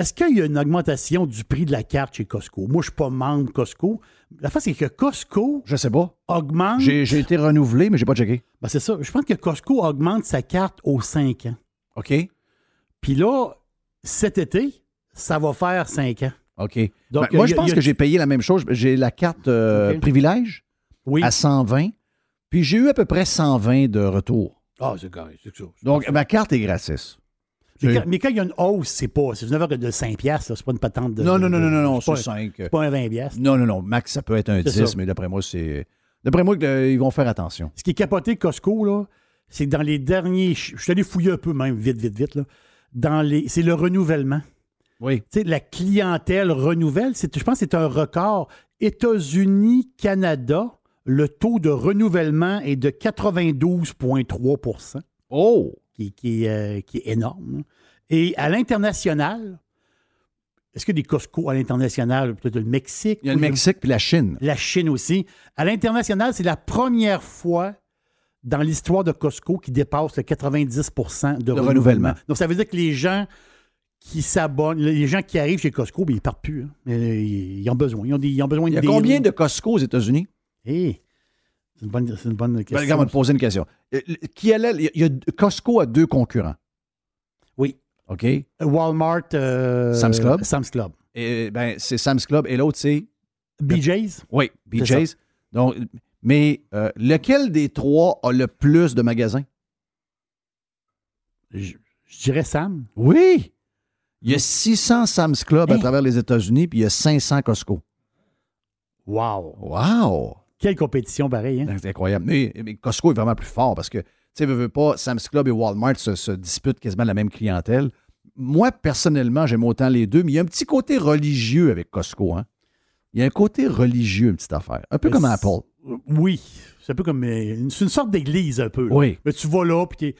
Est-ce qu'il y a une augmentation du prix de la carte chez Costco? Moi, je ne suis pas membre Costco. La face, c'est que Costco Je sais pas. augmente. J'ai été renouvelé, mais j'ai pas checké. Ben, c'est ça. Je pense que Costco augmente sa carte aux 5 ans. OK? Puis là, cet été, ça va faire 5 ans. OK. Donc, Ben, moi, y je pense a- que j'ai payé la même chose. J'ai la carte euh, privilège Oui. à 120, puis j'ai eu à peu près 120 de retour. Ah, c'est correct, c'est ça. Donc, ma carte est gratis. Mais quand, mais quand il y a une hausse, c'est pas. C'est une affaire de 5 piastres, c'est pas une patente de. Non, non, non, non, non, non, c'est pas, c'est 5. c'est pas un 20 piastres. Non, non, non. Max, ça peut être un C'est 10, ça. mais d'après moi, c'est. D'après moi, ils vont faire attention. Ce qui est capoté Costco, là, c'est que dans les derniers. Je suis allé fouiller un peu même, vite, vite, vite. Là, dans les, c'est le renouvellement. Oui. Tu sais, la clientèle renouvelle, c'est, je pense que c'est un record. États-Unis, Canada, le taux de renouvellement est de 92,3% Oh! Qui, qui, euh, qui est énorme. Et à l'international, est-ce qu'il y a des Costco à l'international? Peut-être le Mexique? Il y a le Mexique puis la Chine. La Chine aussi. À l'international, c'est la première fois dans l'histoire de Costco qui dépasse le 90% de, renouvellement. renouvellement. Donc, ça veut dire que les gens qui s'abonnent, les gens qui arrivent chez Costco, ben, ils ne partent plus. hein. Ils, ils ont besoin. Ils ont, des- ils ont besoin Il y a combien de Costco aux États-Unis? Eh, c'est une une bonne Ben, question. regarde, on va te poser une question. Euh, Qui allait, il y a- Costco a deux concurrents. Oui. OK? Walmart. euh, Sam's Club. Sam's Club. Et, ben, c'est Sam's Club et l'autre, c'est. BJ's. Oui, BJ's. Donc, mais euh, lequel des trois a le plus de magasins? Je, je dirais Sam. Oui! Il y a 600 Sam's Club à travers les États-Unis, puis il y a 500 Costco. Wow. Wow! Quelle compétition pareille. Hein? C'est incroyable. Mais, mais Costco est vraiment plus fort parce que, tu sais, veux, veux pas, Sam's Club et Walmart se, se disputent quasiment la même clientèle. Moi, personnellement, j'aime autant les deux, mais il y a un petit côté religieux avec Costco. Hein? Il y a un côté religieux, une petite affaire. Un peu Mais comme Apple. Oui. C'est un peu comme. euh, C'est une sorte d'église, un peu. là. Oui. Mais tu vas là, puis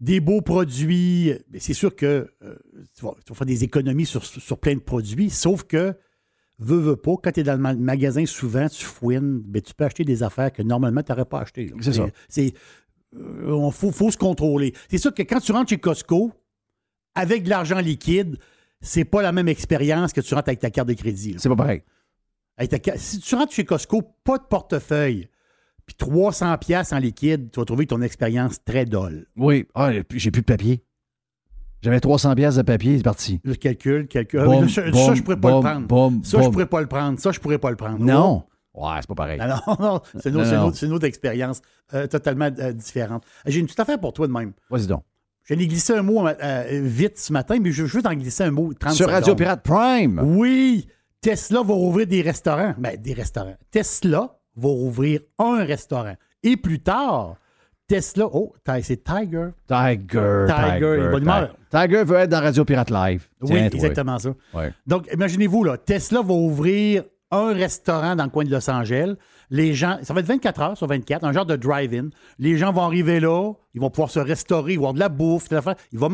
des beaux produits. Mais c'est sûr que euh, tu, vas, tu vas faire des économies sur, sur plein de produits, sauf que, veux, veux pas, quand tu es dans le ma- magasin, souvent, tu fouines, ben, tu peux acheter des affaires que normalement, tu n'aurais pas achetées. C'est ça. C'est. euh, on faut, faut se contrôler. C'est sûr que quand tu rentres chez Costco, avec de l'argent liquide, c'est pas la même expérience que tu rentres avec ta carte de crédit. C'est pas pareil. Avec ta ca- si tu rentres chez Costco, pas de portefeuille, puis 300 pièces en liquide, tu vas trouver ton expérience très dolle. Oui. Ah, j'ai plus de papier. J'avais 300 pièces de papier, c'est parti. Le calcul, calcul. Ah, là, ça, ça, boum, je pourrais pas le prendre. ça, je pourrais pas le prendre. Ça, je pourrais pas le prendre. Non. Ouais, c'est pas pareil. Non, non, non, c'est une, autre- une expérience euh, totalement euh, différente. J'ai une petite affaire pour toi de même. Vas-y donc. Je l'ai glissé un mot euh, vite ce matin, mais je veux juste en glisser un mot 30 Sur secondes. Radio Pirate Prime. Oui, Tesla va rouvrir des restaurants. Ben, des restaurants. Tesla va rouvrir un restaurant. Et plus tard, Tesla, oh, c'est Tiger. Tiger. Tiger, il humeur. Tiger veut être dans Radio Pirate Live. Oui, toi. exactement ça. Ouais. Donc, imaginez-vous, là, Tesla va ouvrir un restaurant dans le coin de Los Angeles. Les gens, ça va être 24 heures sur 24, un genre de drive-in. Les gens vont arriver là, ils vont pouvoir se restaurer, ils vont avoir de la bouffe. Ils vont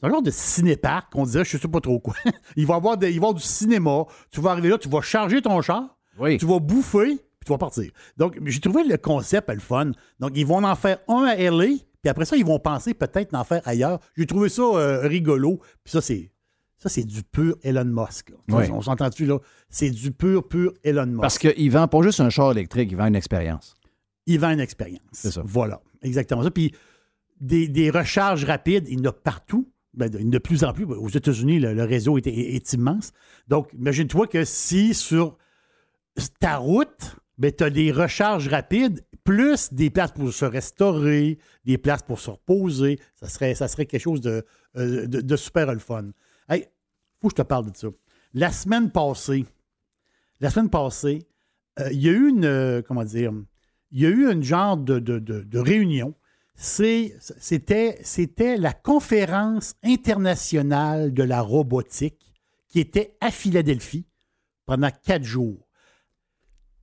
c'est un genre de ciné-parc, on dirait, je sais pas trop quoi. ils vont avoir, des- ils vont avoir du cinéma. Tu vas arriver là, tu vas charger ton char, tu vas bouffer, tu vas partir. Donc, j'ai trouvé le concept le fun. Donc, ils vont en faire un à LA, puis après ça, ils vont penser peut-être d'en faire ailleurs. J'ai trouvé ça euh, rigolo. Puis ça, c'est ça, c'est du pur Elon Musk. On s'entend-tu, là? C'est du pur, pur Elon Musk. Parce qu'il vend pas juste un char électrique, il vend une expérience. Il vend une expérience. C'est ça. Voilà, exactement ça. Puis des, des recharges rapides, il y en a partout. Ben, de de plus en plus. Aux États-Unis, le, le réseau est, est- est immense. Donc, imagine-toi que si sur ta route, ben, tu as des recharges rapides, plus des places pour se restaurer, des places pour se reposer, ça serait, ça serait quelque chose de, euh, de, super le fun. Hey, faut que je te parle de ça. La semaine passée, la semaine passée, euh, il y a eu une, euh, comment dire, il y a eu une genre de, de- de- réunion. C'était la conférence internationale de la robotique qui était à Philadelphie pendant quatre jours.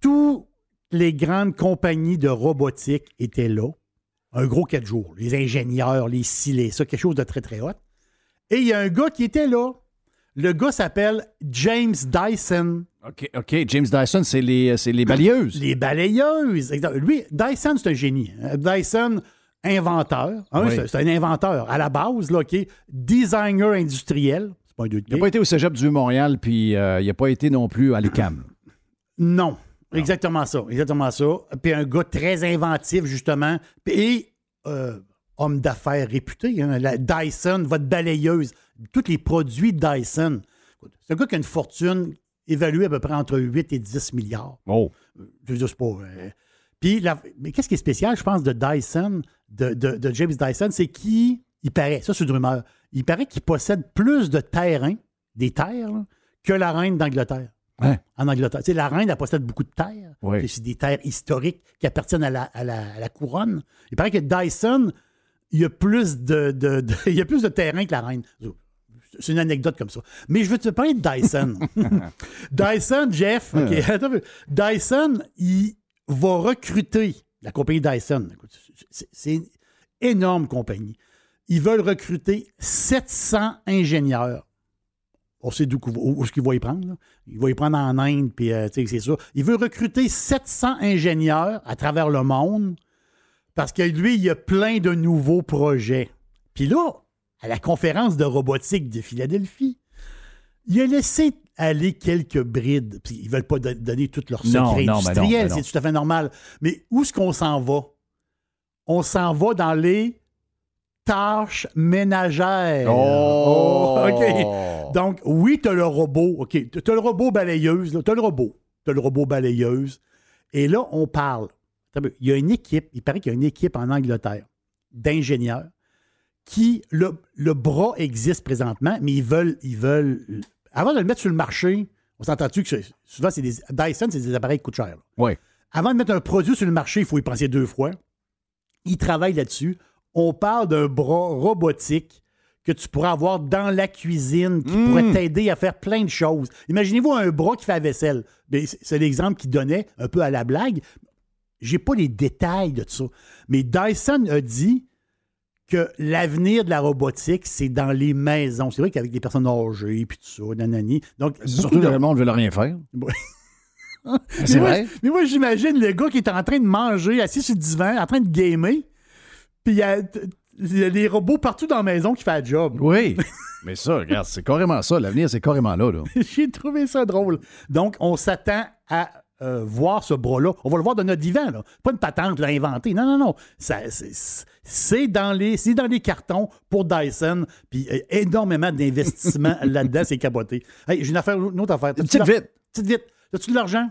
Toutes les grandes compagnies de robotique étaient là. Un gros quatre jours. Les ingénieurs, les scilés, ça, quelque chose de très, très hot. Et il y a un gars qui était là. Le gars s'appelle James Dyson. OK, OK. James Dyson, c'est les, c'est les balayeuses. Les balayeuses. Lui, Dyson, c'est un génie. hein. Dyson, inventeur. hein, Oui. c'est- un inventeur. À la base, là, OK, designer industriel. C'est pas un Il n'a pas été au cégep du Montréal, puis euh, il n'a pas été non plus à l'UQAM. Non. Exactement ça. Exactement ça. Puis un gars très inventif, justement. Et euh, homme d'affaires réputé. hein. La Dyson, votre balayeuse. Tous les produits Dyson. C'est un gars qui a une fortune évaluée à peu près entre 8 et 10 milliards. Oh. Je veux dire, c'est pas. euh, Puis, la- mais qu'est-ce qui est spécial, je pense, de Dyson, de, de- de James Dyson, c'est qu'il il paraît, ça c'est une rumeur, il paraît qu'il possède plus de terrains, des terres, là, que la reine d'Angleterre. Hein? En Angleterre. Tu sais, la reine, elle possède beaucoup de terres. Oui. C'est des terres historiques qui appartiennent à la, à la- à la couronne. Il paraît que Dyson, il y a plus de, de- de- il y a plus de terrain que la reine. C'est une anecdote comme ça. Mais je veux te parler de Dyson. Dyson, Jeff. Dyson, il va recruter la compagnie Dyson. C'est une énorme compagnie. Ils veulent recruter 700 ingénieurs. On sait d'où où, où est-ce qu'il va y prendre. là. Il va y prendre en Inde, puis euh, c'est ça. Il veut recruter 700 ingénieurs à travers le monde parce que lui, il y a plein de nouveaux projets. Puis là, à la conférence de robotique de Philadelphie, il a laissé aller quelques brides. Puis ils ne veulent pas don- donner Non, secrets non, ben non, industriels, ben c'est tout à fait normal. Mais où est-ce qu'on s'en va? On s'en va dans les tâches ménagères. Oh! OK. Donc, oui, tu as le robot. OK. Tu as le robot balayeuse. Tu as le robot. Tu as le robot balayeuse. Et là, on parle. Il y a une équipe, il paraît qu'il y a une équipe en Angleterre d'ingénieurs qui, le, le bras existe présentement, mais ils veulent, ils veulent. Avant de le mettre sur le marché, on s'entend-tu que souvent, c'est des. Dyson, c'est des appareils qui coûtent cher. Oui. Avant de mettre un produit sur le marché, il faut y penser deux fois. Ils travaillent là-dessus. On parle d'un bras robotique que tu pourras avoir dans la cuisine qui pourrait t'aider à faire plein de choses. Imaginez-vous un bras qui fait la vaisselle. C'est- l'exemple qu'il donnait un peu à la blague. J'ai pas les détails de ça. Mais Dyson a dit que l'avenir de la robotique, c'est dans les maisons. C'est vrai qu'avec des personnes âgées puis tout ça, nanani. Donc, Surtout de- que le monde ne veut rien faire. Ouais. C'est moi, vrai? mais moi, j'imagine le gars qui est en train de manger, assis sur le divan, en train de gamer, puis il y a, y a des robots partout dans la maison qui font le job. Oui. Mais ça, regarde, c'est carrément ça. L'avenir, c'est carrément là. là. J'ai trouvé ça drôle. Donc, on s'attend à euh, voir ce bras-là. On va le voir de notre divan. Là. Pas une patente là, inventée. Non, non, non. C'est, dans les, c'est dans les cartons pour Dyson. Puis euh, énormément d'investissement là-dedans. C'est caboté. Hey, j'ai une, affaire, une autre affaire. Petite vite. Petite vite. As-tu de l'argent?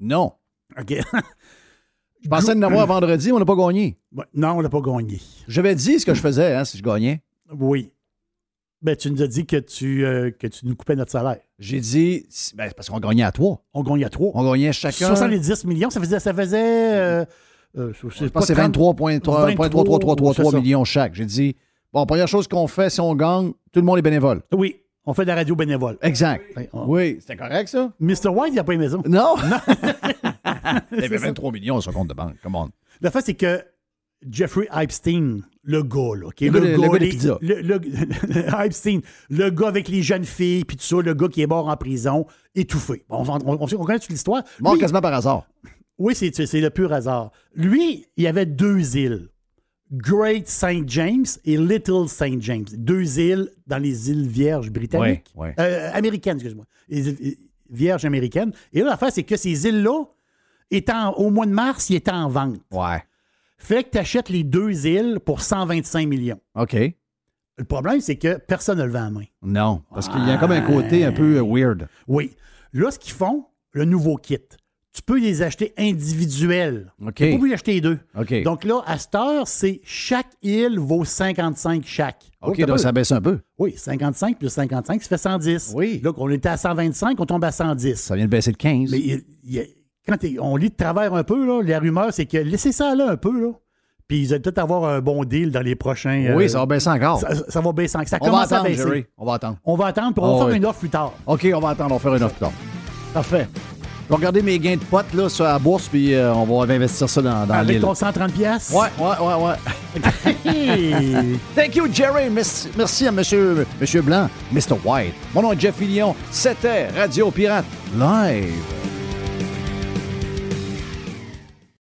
Non. OK. Je pensais en avoir vendredi, mais on n'a pas gagné. Non, on n'a pas gagné. J'avais dit ce que je faisais hein, si je gagnais. Oui. Ben, tu nous as dit que tu, euh, que tu nous coupais notre salaire. J'ai dit, ben, c'est parce qu'on gagnait à trois. On gagnait à trois. On gagnait chacun. 70 millions, ça faisait. Ça faisait euh, euh, Je pense que c'est 23,333 c'est ça. millions chaque. J'ai dit, bon, première chose qu'on fait si on gagne, tout le monde est bénévole. Oui. On fait de la radio bénévole. Exact. On- Oui, c'était correct, ça? Mr. White, il n'a pas aimé ça. Non! Il y avait C'est ça. 23 millions sur son compte de banque. Come on. La fait, c'est que Jeffrey Epstein, le gars, là, qui est Le le, gars- les- le- le- Epstein, le gars avec les jeunes filles, puis tout ça, le gars qui est mort en prison, étouffé. On, on- on connaît toute l'histoire. Mort quasiment par hasard. Oui, c'est c'est le pur hasard. Lui, il y avait deux îles. Great St. James et Little St. James. Deux îles dans les îles Vierges britanniques. Ouais, ouais. Euh, américaines, excuse-moi. Les îles euh, Vierges américaines. Et là, l'affaire, c'est que ces îles-là, étant, au mois de mars, ils étaient en vente. Ouais. Fait que tu achètes les deux îles pour 125 millions. OK. Le problème, c'est que personne ne le vend à main. Non, parce qu'il y a comme un côté un peu euh, weird. Oui. Là, ce qu'ils font, le nouveau kit, tu peux les acheter individuels. OK. Tu peux obligé d'acheter les deux. OK. Donc là, à cette heure, c'est chaque île vaut 55 chaque. OK, Oh, donc ça baisse un peu. Oui, 55 plus 55, ça fait 110. Oui. Là, on était à 125, on tombe à 110. Ça vient de baisser de 15. Mais il- il y a- quand on lit de travers un peu, là, la rumeur, c'est que laissez ça là un peu, là. Puis ils vont peut-être avoir un bon deal dans les prochains. oui, euh, ça va baisser encore. Ça, ça va baisser. Ça on va commence à baisser. Jerry. On va attendre. On va attendre, puis on va Oh, faire oui. une offre plus tard. OK, on va attendre. On va faire une offre plus tard. Parfait. Je vais regarder mes gains de potes là, sur la bourse, puis euh, on va investir ça dans, dans Avec ton 130 pièces. Ouais, ouais, ouais, ouais. Thank you, Jerry. Merci, merci à monsieur, monsieur Blanc, Mr. White. Mon nom est Jeff Fillion. C'était Radio Pirate Live.